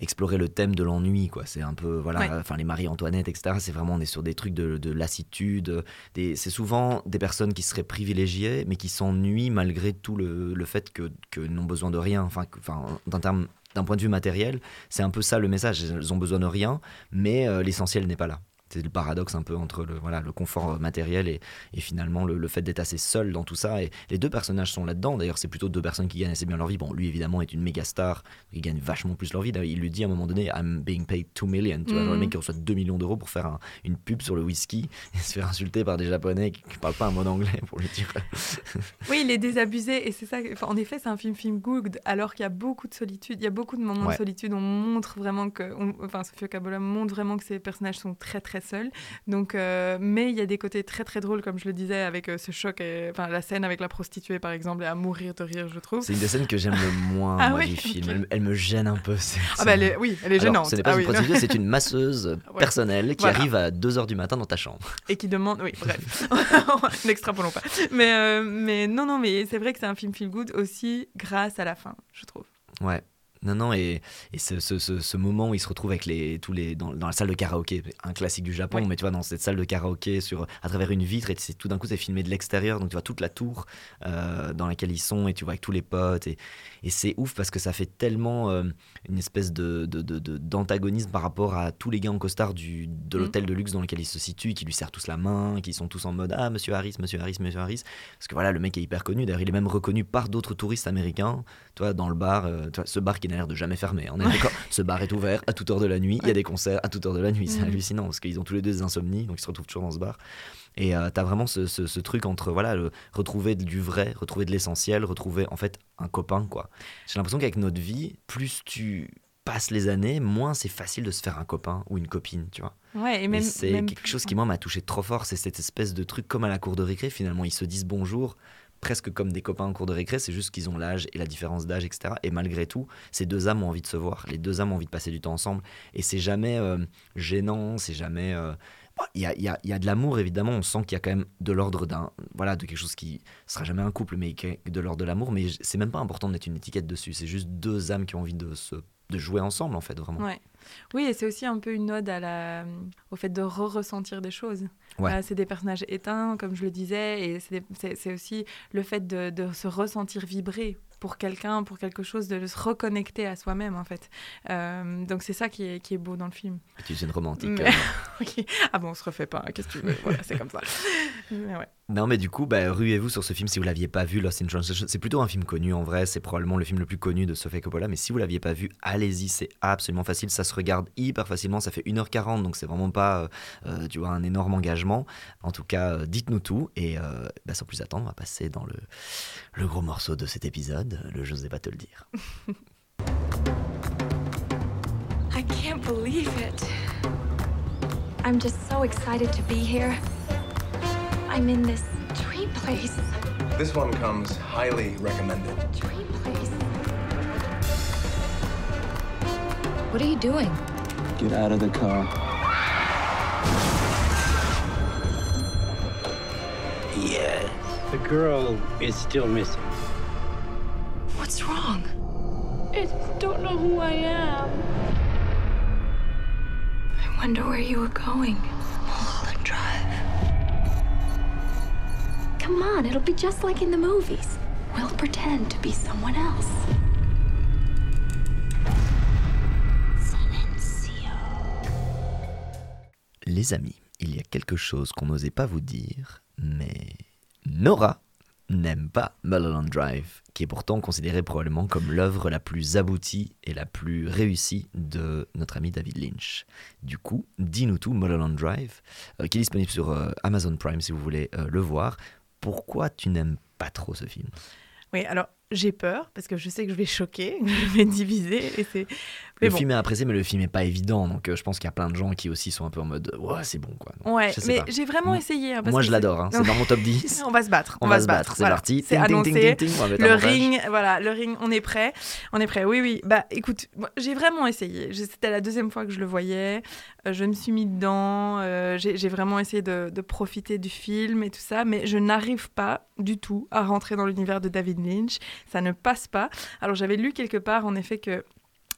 explorer le thème de l'ennui, quoi. C'est un peu, voilà, Ouais. enfin, les Marie-Antoinette, etc. C'est vraiment, on est sur des trucs de, de lassitude. Des, c'est souvent des personnes qui seraient privilégiées, mais qui s'ennuient malgré tout le, le fait que, que n'ont besoin de rien. Enfin, que- enfin d'un terme. D'un point de vue matériel, c'est un peu ça le message. Elles ont besoin de rien, mais euh, l'essentiel n'est pas là. C'est le paradoxe un peu entre le, voilà, le confort matériel et, et finalement le, le fait d'être assez seul dans tout ça. Et les deux personnages sont là-dedans. D'ailleurs, c'est plutôt deux personnes qui gagnent assez bien leur vie. Bon, lui, évidemment, est une méga star. Il gagne vachement plus leur vie. Il lui dit à un moment donné I'm being paid 2 million. Tu vois, genre le Mhm. mec qui reçoit 2 millions d'euros pour faire un- une pub sur le whisky (laughs) et se faire insulter par des Japonais qui ne parlent pas un mot d'anglais pour lui dire. (laughs) Oui, il est désabusé et c'est ça. enfin, en effet, c'est un film film good alors qu'il y a beaucoup de solitude. Il y a beaucoup de moments Ouais. de solitude. On montre vraiment que, on- enfin, Sofia Coppola montre vraiment que ces personnages sont très très seuls. Donc, euh, mais il y a des côtés très très drôles, comme je le disais, avec euh, ce choc, et- enfin la scène avec la prostituée par exemple, et à mourir de rire, je trouve. C'est une des scènes que j'aime le moins Ah moi, oui, du film. Elle, elle me gêne un peu. Ah bah elle est- oui, elle est Alors, gênante. ce n'est pas Ah une oui, prostituée, c'est une masseuse (laughs) personnelle qui Voilà. arrive à 2h du matin dans ta chambre. et qui demande. Oui, bref. (laughs) N'extrapolons pas. Mais, euh, mais non, non, mais c'est vrai que c'est un film feel good aussi grâce à la fin, je trouve. Ouais. Non, non, et, et ce, ce, ce, ce moment où il se retrouve avec les, tous les, dans, dans la salle de karaoké, un classique du Japon, mais tu vois, dans cette salle de karaoké, sur, à travers une vitre, et c'est, tout d'un coup, c'est filmé de l'extérieur, donc tu vois toute la tour euh, dans laquelle ils sont, et tu vois avec tous les potes, et, et c'est ouf parce que ça fait tellement euh, une espèce de, de, de- de- d'antagonisme par rapport à tous les gars en costard du, de Mm. l'hôtel de luxe dans lequel ils se situent, qui lui serrent tous la main, qui sont tous en mode Ah, monsieur Harris, monsieur Harris, monsieur Harris. Parce que voilà, le mec est hyper connu, d'ailleurs, il est même reconnu par d'autres touristes américains, tu vois, dans le bar, euh, tu vois, ce bar qui n'a l'air de jamais fermer. On est d'accord Ce bar est ouvert à toute heure de la nuit, il y a des concerts à toute heure de la nuit, c'est Mhm. hallucinant parce qu'ils ont tous les deux des insomnies, donc ils se retrouvent toujours dans ce bar. Et euh, t'as vraiment ce, ce- ce truc entre voilà, le, retrouver du vrai, retrouver de l'essentiel, retrouver en fait un copain quoi. J'ai l'impression qu'avec notre vie, plus tu passes les années, moins c'est facile de se faire un copain ou une copine, tu vois. Ouais, et même. c'est quelque chose qui moi m'a touché trop fort, c'est cette espèce de truc comme à la cour de récré finalement, ils se disent bonjour presque comme des copains en cours de récré, c'est juste qu'ils ont l'âge et la différence d'âge, etc. Et malgré tout, ces deux âmes ont envie de se voir, les deux âmes ont envie de passer du temps ensemble, et c'est jamais euh, gênant, c'est jamais... euh, Il y, a, y a- y a de l'amour évidemment, on sent qu'il y a quand même de l'ordre d'un voilà de quelque chose qui sera jamais un couple, mais de l'ordre de l'amour. Mais c'est même pas important de mettre une étiquette dessus. C'est juste deux âmes qui ont envie de se de jouer ensemble en fait vraiment. Oui, et c'est aussi un peu une ode à la, au fait de re-ressentir des choses. Ouais. Euh, c'est des personnages éteints, comme je le disais, et c'est des- aussi le fait de, de se ressentir vibrer pour quelqu'un, pour quelque chose, de se reconnecter à soi-même, en fait. Euh, donc c'est ça qui est, qui est beau dans le film. Tu es une romantique. Mais- euh. (laughs) Ah bon, on se refait pas, hein, qu'est-ce que tu veux? Voilà, c'est comme ça. (laughs) Mais ouais. Non, mais du coup, bah, ruez-vous sur ce film si vous l'aviez pas vu, Lost in Translation. C'est plutôt un film connu en vrai, c'est probablement le film le plus connu de Sofia Coppola, mais si vous l'aviez pas vu, allez-y, c'est absolument facile, ça se regarde hyper facilement, ça fait 1h40, donc c'est vraiment pas, euh, euh, tu vois, un énorme engagement. En tout cas, euh, dites-nous tout, et bah, sans plus attendre, on va passer dans le, gros morceau de cet épisode, le Je n'osais pas te le dire. I can't believe it. I'm just so excited to be here. I'm in this dream place. This one comes highly recommended. Dream place. What are you doing? Get out of the car. Yeah. The girl is still missing. What's wrong? I just don't know who I am. I wonder where you were going. Mulholland Drive. Come on, it'll be just like in the movies. We'll pretend to be someone else. Les amis, il y a quelque chose qu'on n'osait pas vous dire, mais Nora n'aime pas Mulholland Drive, qui est pourtant considéré probablement comme l'œuvre la plus aboutie et la plus réussie de notre ami David Lynch. Du coup, dis-nous tout Mulholland Drive, euh, qui est disponible sur euh, Amazon Prime si vous voulez euh, le voir. Pourquoi tu n'aimes pas trop ce film? Oui, alors j'ai peur parce que je sais que je vais choquer, (laughs) je vais diviser. Et c'est... le film est apprécié, mais le film est pas évident. Donc euh, je pense qu'il y a plein de gens qui aussi sont un peu en mode ouais, c'est bon quoi. Donc, ouais, mais j'ai vraiment essayé. Hein, parce Moi que je l'adore, hein. c'est dans mon top 10. (laughs) on va se battre. On, va, se battre, c'est voilà. parti. C'est annoncé. ting, ting, ting, le ring, voilà, le ring, on est prêt. On est prêt, oui, oui. Bah écoute, j'ai vraiment essayé. C'était la deuxième fois que je le voyais. Euh, je me suis mis dedans. euh, j'ai j'ai vraiment essayé de, de profiter du film et tout ça. Mais je n'arrive pas du tout à rentrer dans l'univers de David Lynch. Ça ne passe pas. Alors j'avais lu quelque part en effet que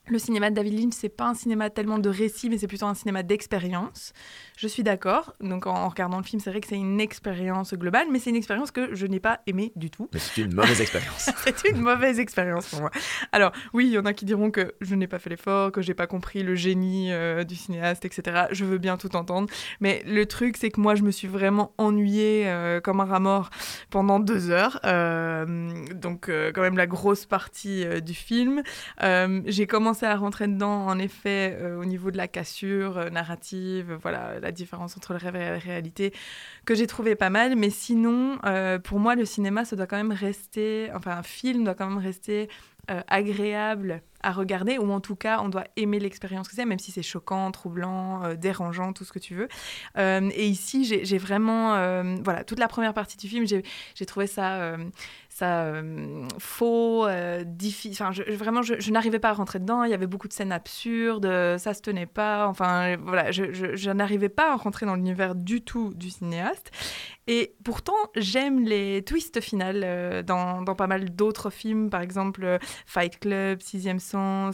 le cinéma de David Lynch, c'est pas un cinéma tellement de récit, mais c'est plutôt un cinéma d'expérience. Je suis d'accord. Donc en, en regardant le film, c'est vrai que c'est une expérience globale, mais c'est une expérience que je n'ai pas aimée du tout. Mais c'est une mauvaise expérience. (laughs) c'est une mauvaise expérience pour moi. Alors oui, il y en a qui diront que je n'ai pas fait l'effort, que j'ai pas compris le génie euh, du cinéaste, etc. Je veux bien tout entendre, mais le truc, c'est que moi, je me suis vraiment ennuyée euh, comme un rat mort pendant deux heures. Euh, donc quand même la grosse partie du film. J'ai commencé à rentrer dedans, en effet, euh, au niveau de la cassure euh, narrative, voilà, la différence entre le rêve et la réalité, que j'ai trouvé pas mal. Mais sinon, euh, pour moi, le cinéma, ça doit quand même rester, enfin, un film doit quand même rester agréable à regarder, ou en tout cas, on doit aimer l'expérience que c'est, même si c'est choquant, troublant, euh, dérangeant, tout ce que tu veux. Euh, et ici, j'ai vraiment, euh, voilà, toute la première partie du film, j'ai trouvé ça, ça faux, difficile. Enfin, je, vraiment, je, n'arrivais pas à rentrer dedans. Il y avait beaucoup de scènes absurdes, ça se tenait pas. Enfin, voilà, je, n'arrivais pas à rentrer dans l'univers du tout du cinéaste. Et pourtant, j'aime les twists finales dans, dans pas mal d'autres films, par exemple Fight Club, Sixième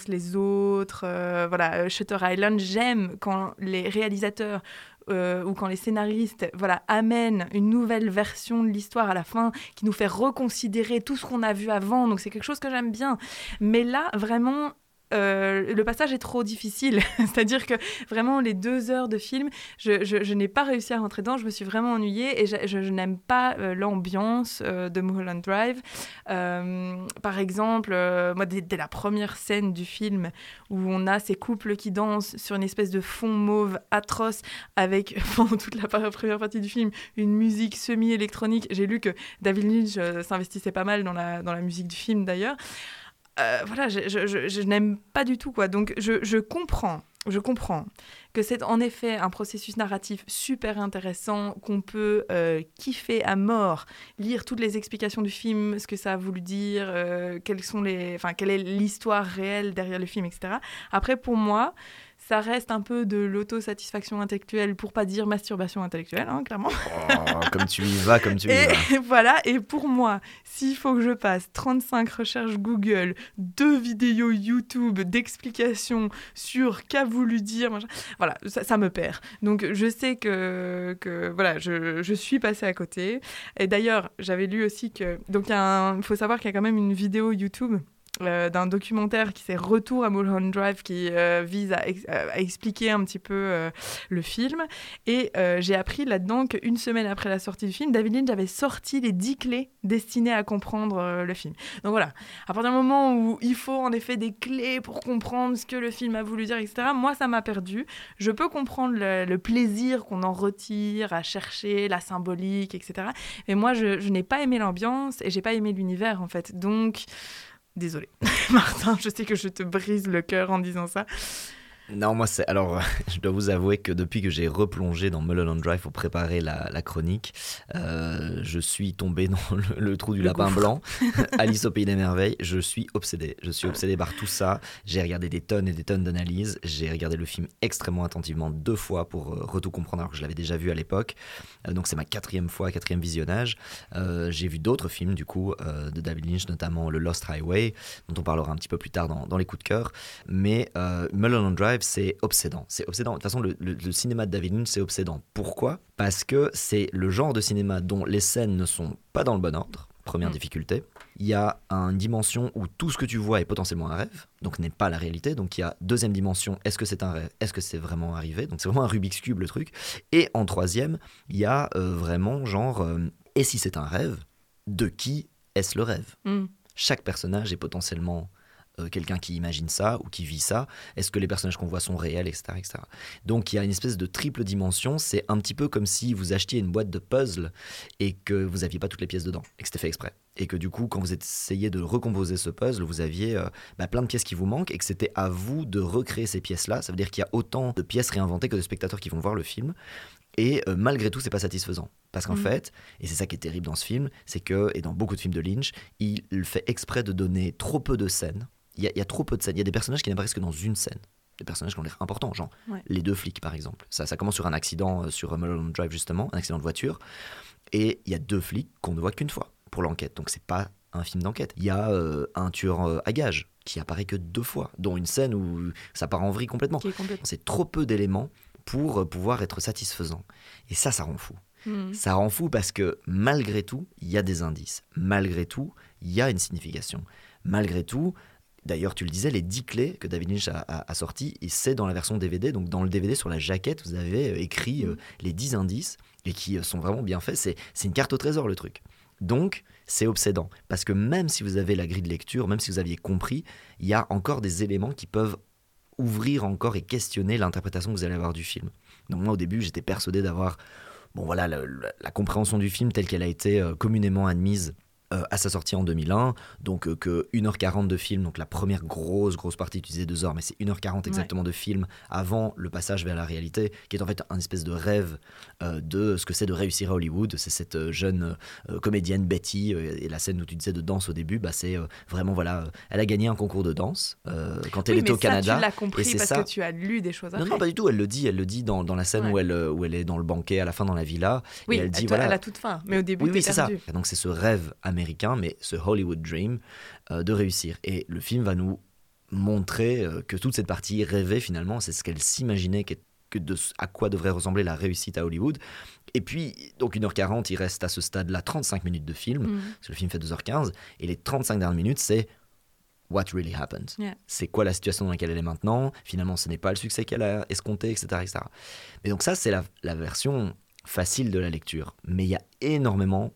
Les Autres, euh, voilà, euh, Shutter Island. J'aime quand les réalisateurs euh, ou quand les scénaristes voilà, amènent une nouvelle version de l'histoire à la fin qui nous fait reconsidérer tout ce qu'on a vu avant. Donc c'est quelque chose que j'aime bien. Mais là, vraiment, euh, le passage est trop difficile. (laughs) C'est-à-dire que vraiment, les deux heures de film, je, n'ai pas réussi à rentrer dedans. Je me suis vraiment ennuyée et je, n'aime pas euh, l'ambiance euh, de Mulholland Drive. Par exemple, moi, dès, la première scène du film où on a ces couples qui dansent sur une espèce de fond mauve atroce avec, (laughs) pendant toute la première partie du film, une musique semi-électronique. J'ai lu que David Lynch s'investissait pas mal dans la musique du film d'ailleurs. Euh, voilà, je, je- je- n'aime pas du tout quoi. Donc je, je comprends, je comprends que c'est en effet un processus narratif super intéressant qu'on peut euh, kiffer à mort, lire toutes les explications du film, ce que ça a voulu dire, euh, quelles sont les, enfin quelle est l'histoire réelle derrière le film, etc. Après pour moi. Ça reste un peu de l'autosatisfaction intellectuelle, pour pas dire masturbation intellectuelle, hein, clairement. Oh, comme tu y vas, comme tu y Et vas. (laughs) voilà, et pour moi, s'il faut que je passe 35 recherches Google, deux vidéos YouTube d'explications sur qu'a voulu dire, machin, voilà, ça, ça me perd. Donc je sais que, que voilà, je, je suis passée à côté. Et d'ailleurs, j'avais lu aussi que, donc il faut savoir qu'il y a quand même une vidéo YouTube euh, d'un documentaire qui s'est Retour à Mulholland Drive, qui euh, vise euh, à expliquer un petit peu le film. Et j'ai appris là-dedans qu'une semaine après la sortie du film, David Lynch avait sorti les 10 clés destinées à comprendre le film. Donc voilà, à partir du moment où il faut en effet des clés pour comprendre ce que le film a voulu dire, etc., moi ça m'a perdu. Je peux comprendre le, le plaisir qu'on en retire à chercher la symbolique, etc. Mais moi, je, je n'ai pas aimé l'ambiance et j'ai pas aimé l'univers en fait. Donc, désolé, (laughs) Martin, je sais que je te brise le cœur en disant ça. Non, moi, c'est. Alors, (laughs) je dois vous avouer que depuis que j'ai replongé dans Mulholland Drive pour préparer la, la chronique, euh, je suis tombé dans (laughs) le, le trou du Le lapin gouffre. blanc, (laughs) Alice au Pays des Merveilles. Je suis obsédé. Je suis obsédé par tout ça. J'ai regardé des tonnes et des tonnes d'analyses. J'ai regardé le film extrêmement attentivement deux fois pour euh, retout comprendre, alors que je l'avais déjà vu à l'époque. Euh, donc, c'est ma quatrième fois, quatrième visionnage. Euh, j'ai vu d'autres films, du coup, de David Lynch, notamment Le Lost Highway, dont on parlera un petit peu plus tard dans, dans les coups de cœur. Mais Mulholland Drive, c'est obsédant. C'est obsédant. De toute façon, le, le- le cinéma de David Lynch, c'est obsédant. Pourquoi? Parce que c'est le genre de cinéma dont les scènes ne sont pas dans le bon ordre. Première Mm. difficulté. Il y a une dimension où tout ce que tu vois est potentiellement un rêve, donc n'est pas la réalité. Donc il y a deuxième dimension, est-ce que c'est un rêve? Est-ce que c'est vraiment arrivé? Donc c'est vraiment un Rubik's Cube le truc. Et en troisième, il y a euh, vraiment genre, euh, et si c'est un rêve, de qui est-ce le rêve? Mm. chaque personnage est potentiellement euh, quelqu'un qui imagine ça ou qui vit ça. Est-ce que les personnages qu'on voit sont réels, etc., etc. Donc il y a une espèce de triple dimension. C'est un petit peu comme si vous achetiez une boîte de puzzle et que vous n'aviez pas toutes les pièces dedans et que c'était fait exprès. Et que du coup, quand vous essayez de recomposer ce puzzle, vous aviez euh, bah, plein de pièces qui vous manquent et que c'était à vous de recréer ces pièces-là. Ça veut dire qu'il y a autant de pièces réinventées que de spectateurs qui vont voir le film. Et euh, malgré tout, c'est pas satisfaisant. Parce qu'en Mhm. fait, et c'est ça qui est terrible dans ce film, c'est que, et dans beaucoup de films de Lynch, il fait exprès de donner trop peu de scènes. Il y a, il y a trop peu de scènes. Il y a des personnages qui n'apparaissent que dans une scène. Des personnages qui ont l'air importants, genre Ouais. les deux flics par exemple. Ça, ça commence sur un accident euh, sur Mulholland Drive justement, un accident de voiture. Et il y a deux flics qu'on ne voit qu'une fois pour l'enquête. Donc c'est pas un film d'enquête. Il y a euh, un tueur euh, à gages qui apparaît que deux fois, dont une scène où ça part en vrille complètement. C'est trop peu d'éléments pour euh, pouvoir être satisfaisant. Et ça, ça rend fou. Mm. Ça rend fou parce que malgré tout, il y a des indices. Malgré tout, il y a une signification. Malgré tout, d'ailleurs, tu le disais, les 10 clés que David Lynch a, a, a sorties, et c'est dans la version DVD. Donc, dans le DVD, sur la jaquette, vous avez écrit euh, les 10 indices et qui euh, sont vraiment bien faits. C'est une carte au trésor, le truc. Donc, c'est obsédant. Parce que même si vous avez la grille de lecture, même si vous aviez compris, il y a encore des éléments qui peuvent ouvrir encore et questionner l'interprétation que vous allez avoir du film. Donc moi au début j'étais persuadé d'avoir bon voilà le- la compréhension du film telle qu'elle a été euh, communément admise euh, à sa sortie en 2001, donc euh, que 1h40 de film, donc la première grosse grosse partie, tu disais 2 heures, mais c'est 1h40 exactement de film avant le passage vers la réalité, qui est en fait un espèce de rêve euh, de ce que c'est de réussir à Hollywood. C'est cette euh, jeune comédienne Betty, et la scène où tu disais de danse au début, bah, c'est vraiment, voilà, elle a gagné un concours de danse quand elle Oui, mais au Canada. Ça, tu l'as et compris c'est parce ça. que tu as lu des choses Non, après. non, pas du tout. Elle le dit. Elle le dit dans, dans la scène Ouais. où, elle, où elle est dans le banquet à la fin dans la villa. Oui, et elle dit à, voilà. à la toute fin. Mais au début, oui, oui, t'es c'est ça. Et donc c'est ce rêve américain, mais ce Hollywood dream euh, de réussir. Et le film va nous montrer euh, que toute cette partie rêvée finalement, c'est ce qu'elle s'imaginait que de à quoi devrait ressembler la réussite à Hollywood. Et puis, donc 1h40, il reste à ce stade-là 35 minutes de film, Mhm. parce que le film fait 2h15, et les 35 dernières minutes, c'est what really happened. Yeah. C'est quoi la situation dans laquelle elle est maintenant? Finalement, ce n'est pas le succès qu'elle a escompté, etc. etc. Mais donc ça, c'est la, la version facile de la lecture. Mais il y a énormément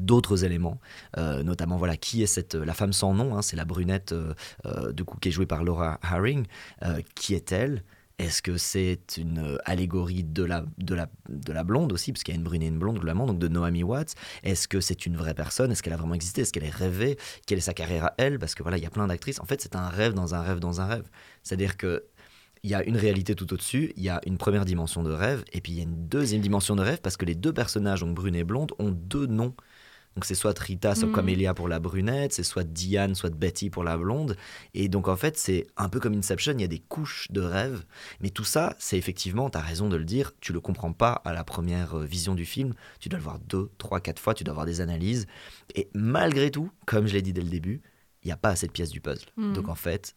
d'autres éléments, euh, notamment voilà qui est cette la femme sans nom, hein, c'est la brunette euh, euh, qui est jouée par Laura Haring. Euh, qui est-elle? Est-ce que c'est une euh, allégorie de la, de, la, de la blonde aussi, parce qu'il y a une brune et une blonde globalement, donc de Naomi Watts? Est-ce que c'est une vraie personne? Est-ce qu'elle a vraiment existé? Est-ce qu'elle est rêvée? Quelle est sa carrière à elle? Parce que voilà, il y a plein d'actrices. En fait, c'est un rêve dans un rêve dans un rêve. C'est-à-dire que il y a une réalité tout au-dessus, il y a une première dimension de rêve, et puis il y a une deuxième dimension de rêve parce que les deux personnages, donc brune et blonde, ont deux noms. Donc c'est soit Rita, soit Mhm. Camélia pour la brunette, c'est soit Diane, soit Betty pour la blonde. Et donc en fait, c'est un peu comme Inception, il y a des couches de rêve. Mais tout ça, c'est effectivement, tu as raison de le dire, tu le comprends pas à la première euh, vision du film. Tu dois le voir deux, trois, quatre fois, tu dois avoir des analyses. Et malgré tout, comme je l'ai dit dès le début, il n'y a pas assez de pièces du puzzle. Mhm. Donc en fait,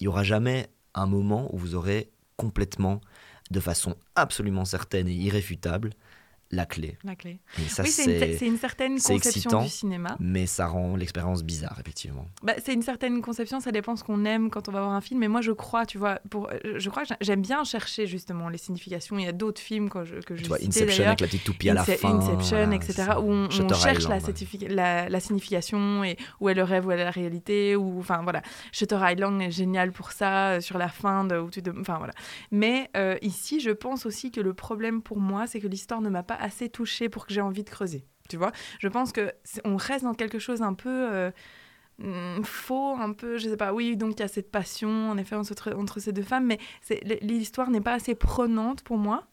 il y aura jamais un moment où vous aurez complètement, de façon absolument certaine et irréfutable, la clé. La clé. Et ça, oui, c'est une, certaine conception excitant, du cinéma. Mais ça rend l'expérience bizarre, effectivement. Bah, c'est une certaine conception, ça dépend ce qu'on aime quand on va voir un film. Mais moi, je crois, tu vois, pour, euh, je crois j'aime bien chercher justement les significations. Il y a d'autres films que je, que je Tu vois, citais, Inception avec la petite toupie à la fin. Inception, etc. ça. Où on, cherche la, Island, ouais. certifi- la, la signification et où est le rêve, où est la réalité. Ou, enfin, voilà. Shutter Island est génial pour ça, euh, sur la fin, de, où tu te- enfin, voilà. Mais euh, ici, je pense aussi que le problème pour moi, c'est que l'histoire ne m'a pas assez touchée pour que j'ai envie de creuser. Tu vois Je pense que on reste dans quelque chose un peu. euh, hum, faux un peu je sais pas oui donc il y a cette passion en effet entre, ces deux femmes mais l'histoire n'est pas assez prenante pour moi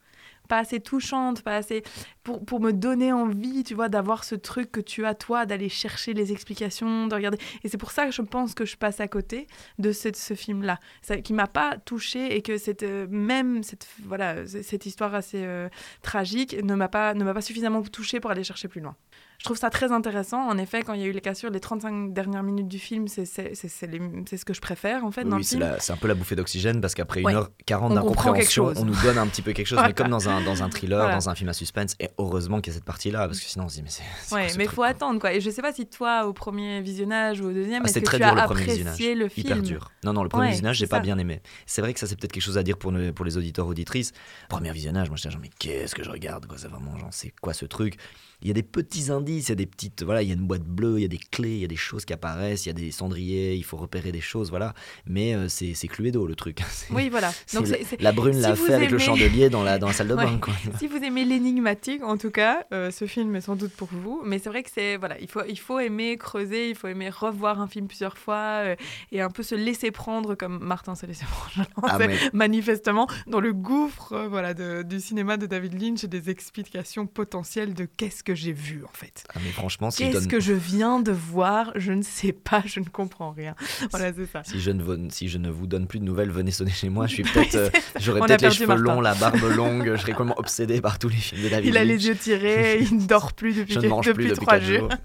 pas assez touchante, pas assez pour, pour me donner envie, tu vois, d'avoir ce truc que tu as toi, d'aller chercher les explications, de regarder. Et c'est pour ça que je pense que je passe à côté de ce, ce film-là, qui m'a pas touchée et que cette euh, même cette voilà cette histoire assez euh, tragique ne m'a pas ne m'a pas suffisamment touchée pour aller chercher plus loin. Je trouve ça très intéressant. En effet, quand il y a eu les cassures, les 35 dernières minutes du film, c'est ce que je préfère en fait dans Oui, c'est un peu la bouffée d'oxygène parce qu'après Ouais. 1h40 On comprend quelque d'incompréhension, chose. on nous donne un petit peu quelque chose, (laughs) mais comme dans un, dans un thriller, Voilà. dans un film à suspense, et heureusement qu'il y a cette partie-là, parce que sinon on se dit, mais c'est. Ouais, mais truc faut attendre quoi. Et je sais pas si toi, au premier visionnage ou au deuxième, Ah, est-ce C'était que très tu dur as le apprécié le film Hyper dur. Non, non, le premier Ouais, visionnage, j'ai pas bien aimé. C'est vrai que ça, c'est peut-être quelque chose à dire pour, le- pour les auditeurs, auditrices. Premier visionnage, moi, j'étais genre, mais qu'est-ce que je regarde quoi C'est vraiment, genre, c'est quoi ce truc? Il y a des petits indices, il y a des petites. Voilà, il y a une boîte bleue, il y a des clés, il y a des choses qui apparaissent, il y a des cendriers, il faut repérer des choses, voilà. Mais euh, c'est c'est Cluedo, le truc. (laughs) Oui, voilà. Donc la brune si l'a fait avec le chandelier dans la, dans la salle de (laughs) Ouais. bain, quoi. Si vous aimez l'énigmatique, en tout cas, euh, ce film est sans doute pour vous. Mais c'est vrai que c'est voilà, il faut il faut aimer creuser, il faut aimer revoir un film plusieurs fois euh, et un peu se laisser prendre comme Martin s'est laissé (laughs) prendre, Ah, mais- manifestement dans le gouffre euh, voilà de- du cinéma de David Lynch et des explications potentielles de qu'est-ce que j'ai vu en fait. Ah, mais franchement, Qu'est-ce donne- que je viens de voir Je ne sais pas, je ne comprends rien. (laughs) Voilà, c'est ça. Si je, ne si je ne vous donne plus de nouvelles, venez sonner chez moi. Je suis (laughs) peut-être, euh, j'aurais peut-être les cheveux Martin. longs, la barbe (laughs) longue. Je serais complètement obsédé par tous les films de David Il a les yeux tirés, il ne dort plus depuis, je ne mange depuis plus depuis trois quatre jours. jours.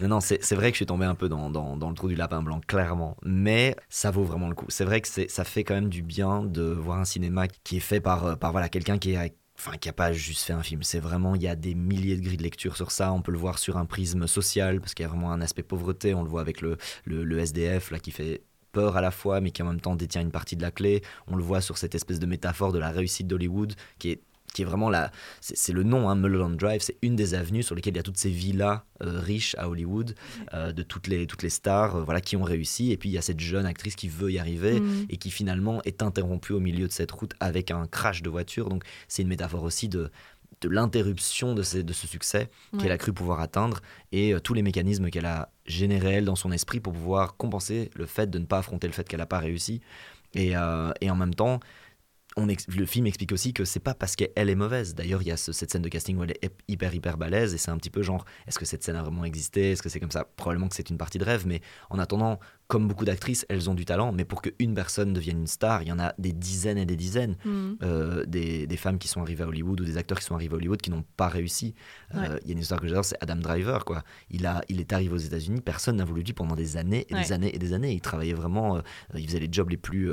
non, non, c'est c'est vrai que je suis tombé un peu dans, dans, dans le trou du lapin blanc, clairement. Mais ça vaut vraiment le coup. C'est vrai que c'est- ça fait quand même du bien de voir un cinéma qui est fait par, euh, par voilà, quelqu'un qui est enfin qui a pas juste fait un film. C'est vraiment, il y a des milliers de grilles de lecture sur ça. On peut le voir sur un prisme social parce qu'il y a vraiment un aspect pauvreté. On le voit avec le, le, le SDF là qui fait peur à la fois, mais qui en même temps détient une partie de la clé. On le voit sur cette espèce de métaphore de la réussite d'Hollywood qui est qui est vraiment la. C'est le nom, hein, Mulholland Drive, c'est une des avenues sur lesquelles il y a toutes ces villas euh, riches à Hollywood, euh, de toutes les, toutes les stars euh, voilà, qui ont réussi. Et puis il y a cette jeune actrice qui veut y arriver Mhm. et qui finalement est interrompue au milieu de cette route avec un crash de voiture. Donc c'est une métaphore aussi de de l'interruption de, de ce succès Ouais. qu'elle a cru pouvoir atteindre et tous les mécanismes qu'elle a générés elle dans son esprit pour pouvoir compenser le fait de ne pas affronter le fait qu'elle n'a pas réussi et, et en même temps le film explique aussi que c'est pas parce qu'elle est mauvaise. D'ailleurs, il y a ce- cette scène de casting où elle est hyper hyper balèze et c'est un petit peu genre est-ce que cette scène a vraiment existé? Est-ce que c'est comme ça? Probablement que c'est une partie de rêve, mais en attendant, comme beaucoup d'actrices, elles ont du talent, mais pour qu'une personne devienne une star, il y en a des dizaines et des dizaines. Mhm. Euh, des, des femmes qui sont arrivées à Hollywood ou des acteurs qui sont arrivés à Hollywood qui n'ont pas réussi. Euh, Il Ouais. y a une histoire que j'adore, c'est Adam Driver. Quoi. Il, a, il est arrivé aux États-Unis, personne n'a voulu lui pendant des années et des années et des années. Il travaillait vraiment, euh, il faisait les jobs les plus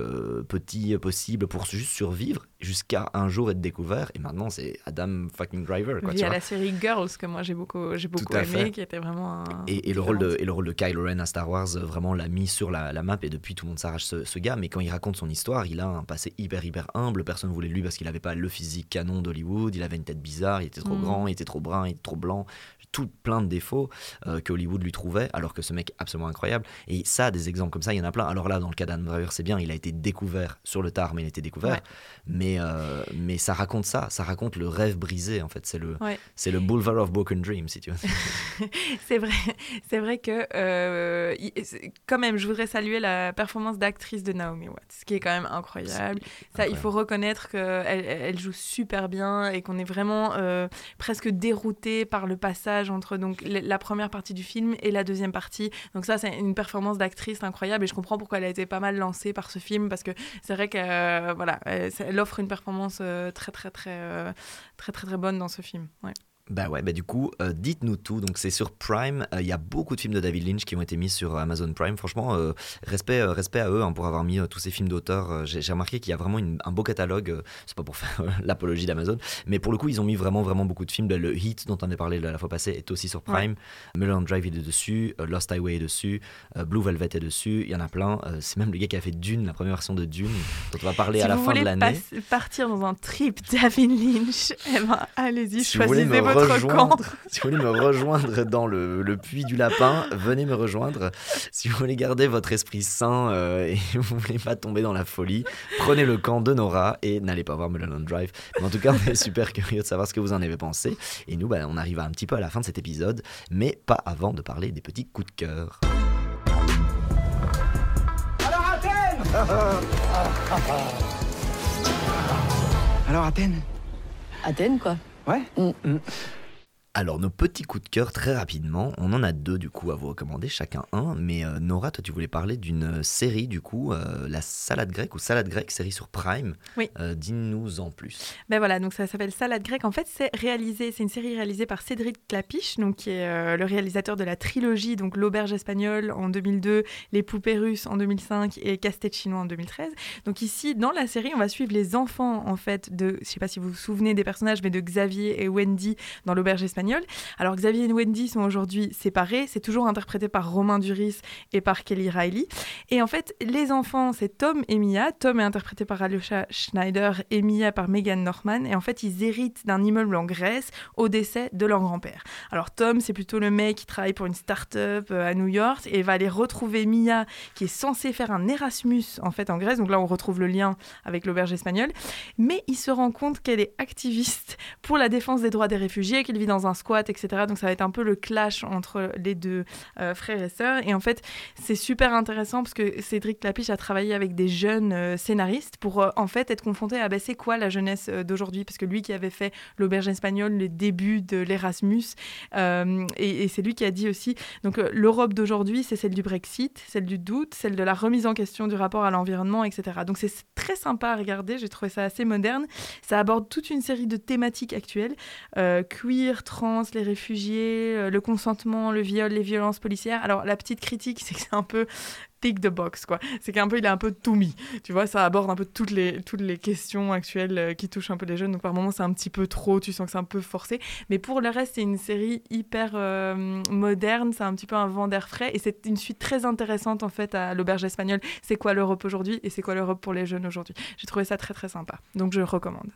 petits possibles pour juste survivre jusqu'à un jour être découvert. Et maintenant, c'est Adam fucking Driver. Quoi, tu Via vois. la série Girls que moi j'ai beaucoup, j'ai beaucoup aimé, qui était vraiment. un- Et, et le rôle de, et le rôle de Kylo Ren à Star Wars vraiment l'a mis sur la, la map et depuis tout le monde s'arrache ce, ce gars. Mais quand il raconte son histoire il a un passé hyper hyper humble. Personne voulait lui parce qu'il n'avait pas le physique canon d'Hollywood. Il avait une tête bizarre il était trop Mm. grand il était trop brun il était trop blanc. Tout plein de défauts euh, que Hollywood lui trouvait alors que ce mec est absolument incroyable. Et ça des exemples comme ça il y en a plein. Alors là dans le cas d'Adam Driver c'est bien il a été découvert sur le tard mais il a été découvert. Ouais. mais, euh, mais ça raconte ça. Ça raconte le rêve brisé en fait. C'est le, Ouais. c'est le boulevard of broken dreams si tu veux. (laughs) C'est vrai, c'est vrai que euh, quand même, je voudrais saluer la performance d'actrice de Naomi Watts, qui est quand même incroyable. Ça, il faut reconnaître qu'elle elle joue super bien et qu'on est vraiment euh, presque dérouté par le passage entre donc la première partie du film et la deuxième partie. Donc ça, c'est une performance d'actrice incroyable et je comprends pourquoi elle a été pas mal lancée par ce film parce que c'est vrai que euh, voilà, elle, elle offre une performance euh, très très très euh, très très très bonne dans ce film. Ouais. Bah ouais, bah du coup, euh, dites-nous tout. Donc c'est sur Prime. Euh, Il y a beaucoup de films de David Lynch qui ont été mis sur Amazon Prime. Franchement, euh, respect, respect à eux hein, pour avoir mis tous ces films d'auteur. Euh, J'ai remarqué qu'il y a vraiment une- un beau catalogue. c'est pas pour (laughs) faire l'apologie d'Amazon, mais pour le coup, ils ont mis vraiment, vraiment beaucoup de films. Le Hit dont on a parlé la, fois passée est aussi sur Prime. Mulholland Drive il est dessus. Lost Highway est dessus. Blue Velvet est dessus. Il y en a plein. C'est même le gars qui a fait Dune, la première version de Dune, dont on va parler si à la vous fin de voulez l'année. pas- partir dans un trip David Lynch, (laughs) eh ben, allez-y, Si vous voulez choisissez camp. rejoindre, (laughs) si vous voulez me rejoindre dans le, le puits du lapin, venez me rejoindre. Si vous voulez garder votre esprit sain euh, et (laughs) vous voulez pas tomber dans la folie, prenez le camp de Nora et n'allez pas voir Mulholland Drive. Mais en tout cas, on est super (laughs) curieux de savoir ce que vous en avez pensé. Et nous, bah, on arrive un petit peu à la fin de cet épisode, mais pas avant de parler des petits coups de cœur. Alors Athènes Alors Athènes Athènes, quoi. Ouais Alors, nos petits coups de cœur, très rapidement, on en a deux du coup à vous recommander, chacun un. Mais euh, Nora, toi, tu voulais parler d'une série du coup, euh, La Salade Grecque ou Salade Grecque, série sur Prime. Oui. Euh, Dis-nous en plus. Ben voilà, donc ça s'appelle Salade grecque. En fait, c'est réalisé, c'est une série réalisée par Cédric Clapiche, donc qui est euh, le réalisateur de la trilogie, donc L'auberge espagnole en 2002, Les poupées russes en 2005 et Casse-tête chinois en 2013. Donc ici, dans la série, on va suivre les enfants en fait de, je sais pas si vous vous souvenez des personnages, mais de Xavier et Wendy dans L'auberge espagnole. Alors Xavier et Wendy sont aujourd'hui séparés, c'est toujours interprété par Romain Duris et par Kelly Riley. Et en fait, les enfants, c'est Tom et Mia. Tom est interprété par Alyosha Schneider et Mia par Megan Norman. Et en fait, ils héritent d'un immeuble en Grèce au décès de leur grand-père. Alors Tom, c'est plutôt le mec qui travaille pour une start-up euh, à New York et va aller retrouver Mia qui est censée faire un Erasmus en fait en Grèce. Donc là, on retrouve le lien avec l'auberge espagnole. Mais il se rend compte qu'elle est activiste pour la défense des droits des réfugiés, qu'elle vit dans un squat, etc. Donc ça va être un peu le clash entre les deux euh, frères et sœurs. Et en fait, c'est super intéressant parce que Cédric Clapiche a travaillé avec des jeunes euh, scénaristes pour euh, en fait être confronté à bah, c'est quoi la jeunesse d'aujourd'hui? Parce que lui qui avait fait l'auberge espagnole, les débuts de l'Erasmus, et, et c'est lui qui a dit aussi donc l'Europe d'aujourd'hui c'est celle du Brexit, celle du doute, celle de la remise en question du rapport à l'environnement, etc. Donc c'est très sympa à regarder, j'ai trouvé ça assez moderne. Ça aborde toute une série de thématiques actuelles queer, trans, les réfugiés, euh, le consentement, le viol, les violences policières. Alors la petite critique, (laughs) c'est que c'est un peu tick the box quoi. C'est qu'un peu il est un peu tout mis. Tu vois, ça aborde un peu toutes les toutes les questions actuelles euh, qui touchent un peu les jeunes. Donc par moments c'est un petit peu trop, tu sens que c'est un peu forcé. Mais pour le reste c'est une série hyper euh, moderne, c'est un petit peu un vent d'air frais et c'est une suite très intéressante en fait à l'auberge espagnole. C'est quoi l'Europe aujourd'hui et c'est quoi l'Europe pour les jeunes aujourd'hui? J'ai trouvé ça très très sympa. Donc je recommande.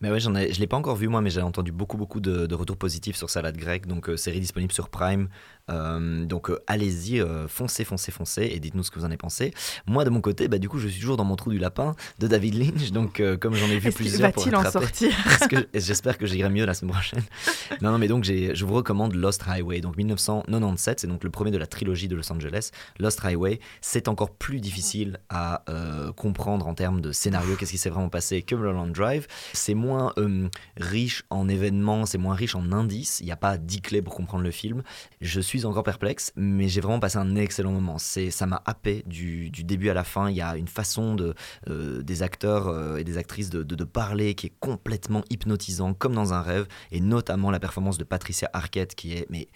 Mais ouais, j'en ai, je l'ai pas encore vu moi, mais j'ai entendu beaucoup beaucoup de, de retours positifs sur Salade Grecque, donc euh, série disponible sur Prime. Euh, donc euh, allez-y, euh, foncez, foncez, foncez, et dites-nous ce que vous en avez pensé. Moi de mon côté, bah du coup je suis toujours dans mon trou du lapin de David Lynch, donc euh, comme j'en ai vu Est-ce plusieurs pour va-t-il en sortir (laughs) que- J'espère que j'irai mieux la semaine prochaine. non non mais donc j'ai- je vous recommande Lost Highway, donc 1997, c'est donc le premier de la trilogie de Los Angeles. Lost Highway, c'est encore plus difficile à euh, comprendre en termes de scénario, qu'est-ce qui s'est vraiment passé que Mulholland Drive. C'est moins euh, riche en événements, c'est moins riche en indices. Il n'y a pas 10 clés pour comprendre le film. Je suis encore perplexe, mais j'ai vraiment passé un excellent moment. C'est, ça m'a happé du, du début à la fin. Il y a une façon de, euh, des acteurs euh, et des actrices de, de- de parler qui est complètement hypnotisant, comme dans un rêve, et notamment la performance de Patricia Arquette qui est mais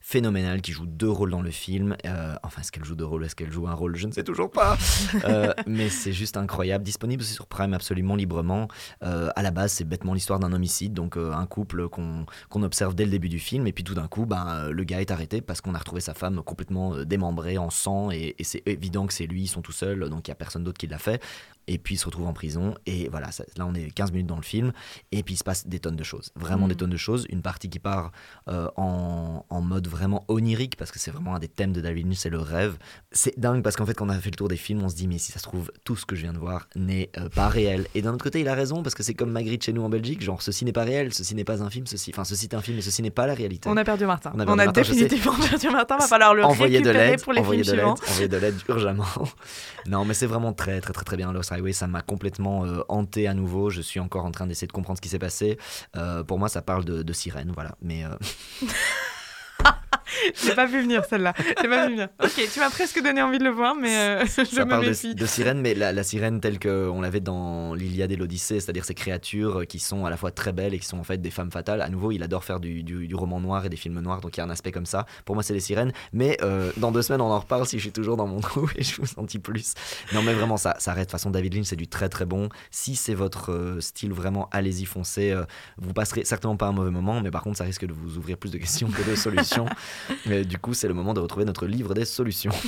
phénoménale, qui joue deux rôles dans le film. Euh, enfin, est-ce qu'elle joue deux rôles Est-ce qu'elle joue un rôle Je ne sais toujours pas. (laughs) Euh, mais c'est juste incroyable. Disponible sur Prime absolument librement. Euh, à la base, c'est bêtement l'histoire d'un homicide, donc un couple qu'on observe dès le début du film, et puis tout d'un coup, ben, le gars est arrêté parce qu'on a retrouvé sa femme complètement démembrée, en sang, et, et c'est évident que c'est lui, ils sont tout seuls, donc il n'y a personne d'autre qui l'a fait. Et puis il se retrouve en prison, et voilà, ça- là on est 15 minutes dans le film, et puis il se passe des tonnes de choses, vraiment des tonnes de choses. Une partie qui part euh, en, en mode vraiment onirique, parce que c'est vraiment un des thèmes de David Lynch, c'est le rêve. C'est dingue parce qu'en fait, quand on a fait le tour des films, on se dit, mais si ça se trouve, tout ce que je viens de voir n'est euh, pas réel. Et d'un autre côté, il a raison, parce que c'est comme Magritte chez nous en Belgique, genre, ceci n'est pas réel, ceci n'est pas un film, ceci, enfin, ceci est un film, et ceci n'est pas la réalité. On a perdu Martin. On a On perdu a, Martin, définitivement (laughs) perdu Martin. Va falloir le Envoyer de récupérer l'aide, pour les films de suivants. envoyer de l'aide urgemment. non, mais c'est vraiment très, très, très, très bien. Lost Highway, ça m'a complètement euh, hanté à nouveau. Je suis encore en train d'essayer de comprendre ce qui s'est passé. Euh, pour moi, ça parle de, de sirène, voilà. Mais euh, (laughs) (laughs) J'ai pas vu venir celle-là. J'ai pas vu venir. (laughs) Ok, tu m'as presque donné envie de le voir, mais euh, je Ça me parle méfie. de, de sirène, mais la, la sirène telle qu'on l'avait dans l'Iliade et l'Odyssée, c'est-à-dire ces créatures qui sont à la fois très belles et qui sont en fait des femmes fatales. À nouveau, il adore faire du, du- du roman noir et des films noirs, donc il y a un aspect comme ça. Pour moi, c'est les sirènes. Mais euh, dans deux semaines, on en reparle si je suis toujours dans mon trou (laughs) et je vous en dis plus. Non, mais vraiment, ça, ça arrête. De toute façon, David Lynch, c'est du très très bon. Si c'est votre euh, style, vraiment, allez-y, foncez. Euh, vous passerez certainement pas un mauvais moment, mais par contre, ça risque de vous ouvrir plus de questions que de solutions. Mais du coup, c'est le moment de retrouver notre livre des solutions. (laughs)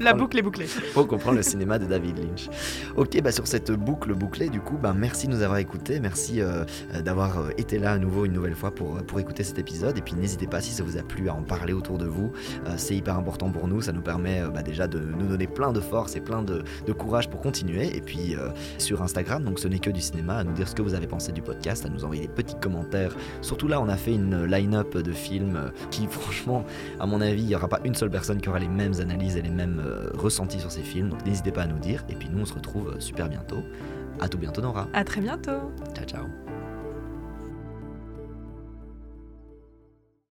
La boucle est bouclée. pour comprendre le cinéma de David Lynch. Ok, bah sur cette boucle bouclée, du coup, bah merci de nous avoir écoutés, merci euh, euh, d'avoir euh, été là à nouveau une nouvelle fois pour, pour écouter cet épisode. Et puis n'hésitez pas si ça vous a plu à en parler autour de vous, Euh, c'est hyper important pour nous, ça nous permet euh, bah, déjà de nous donner plein de force et plein de, de courage pour continuer. Et puis sur Instagram, donc ce n'est que du cinéma, à nous dire ce que vous avez pensé du podcast, à nous envoyer des petits commentaires. Surtout là, on a fait une line-up de films qui, franchement, à mon avis, il n'y aura pas une seule personne qui aura les mêmes analyses et les mêmes euh, ressentis sur ces films. Donc n'hésitez pas à nous dire. Et puis nous, on se retrouve euh, super bientôt. À tout bientôt, Nora. À très bientôt. Ciao, ciao.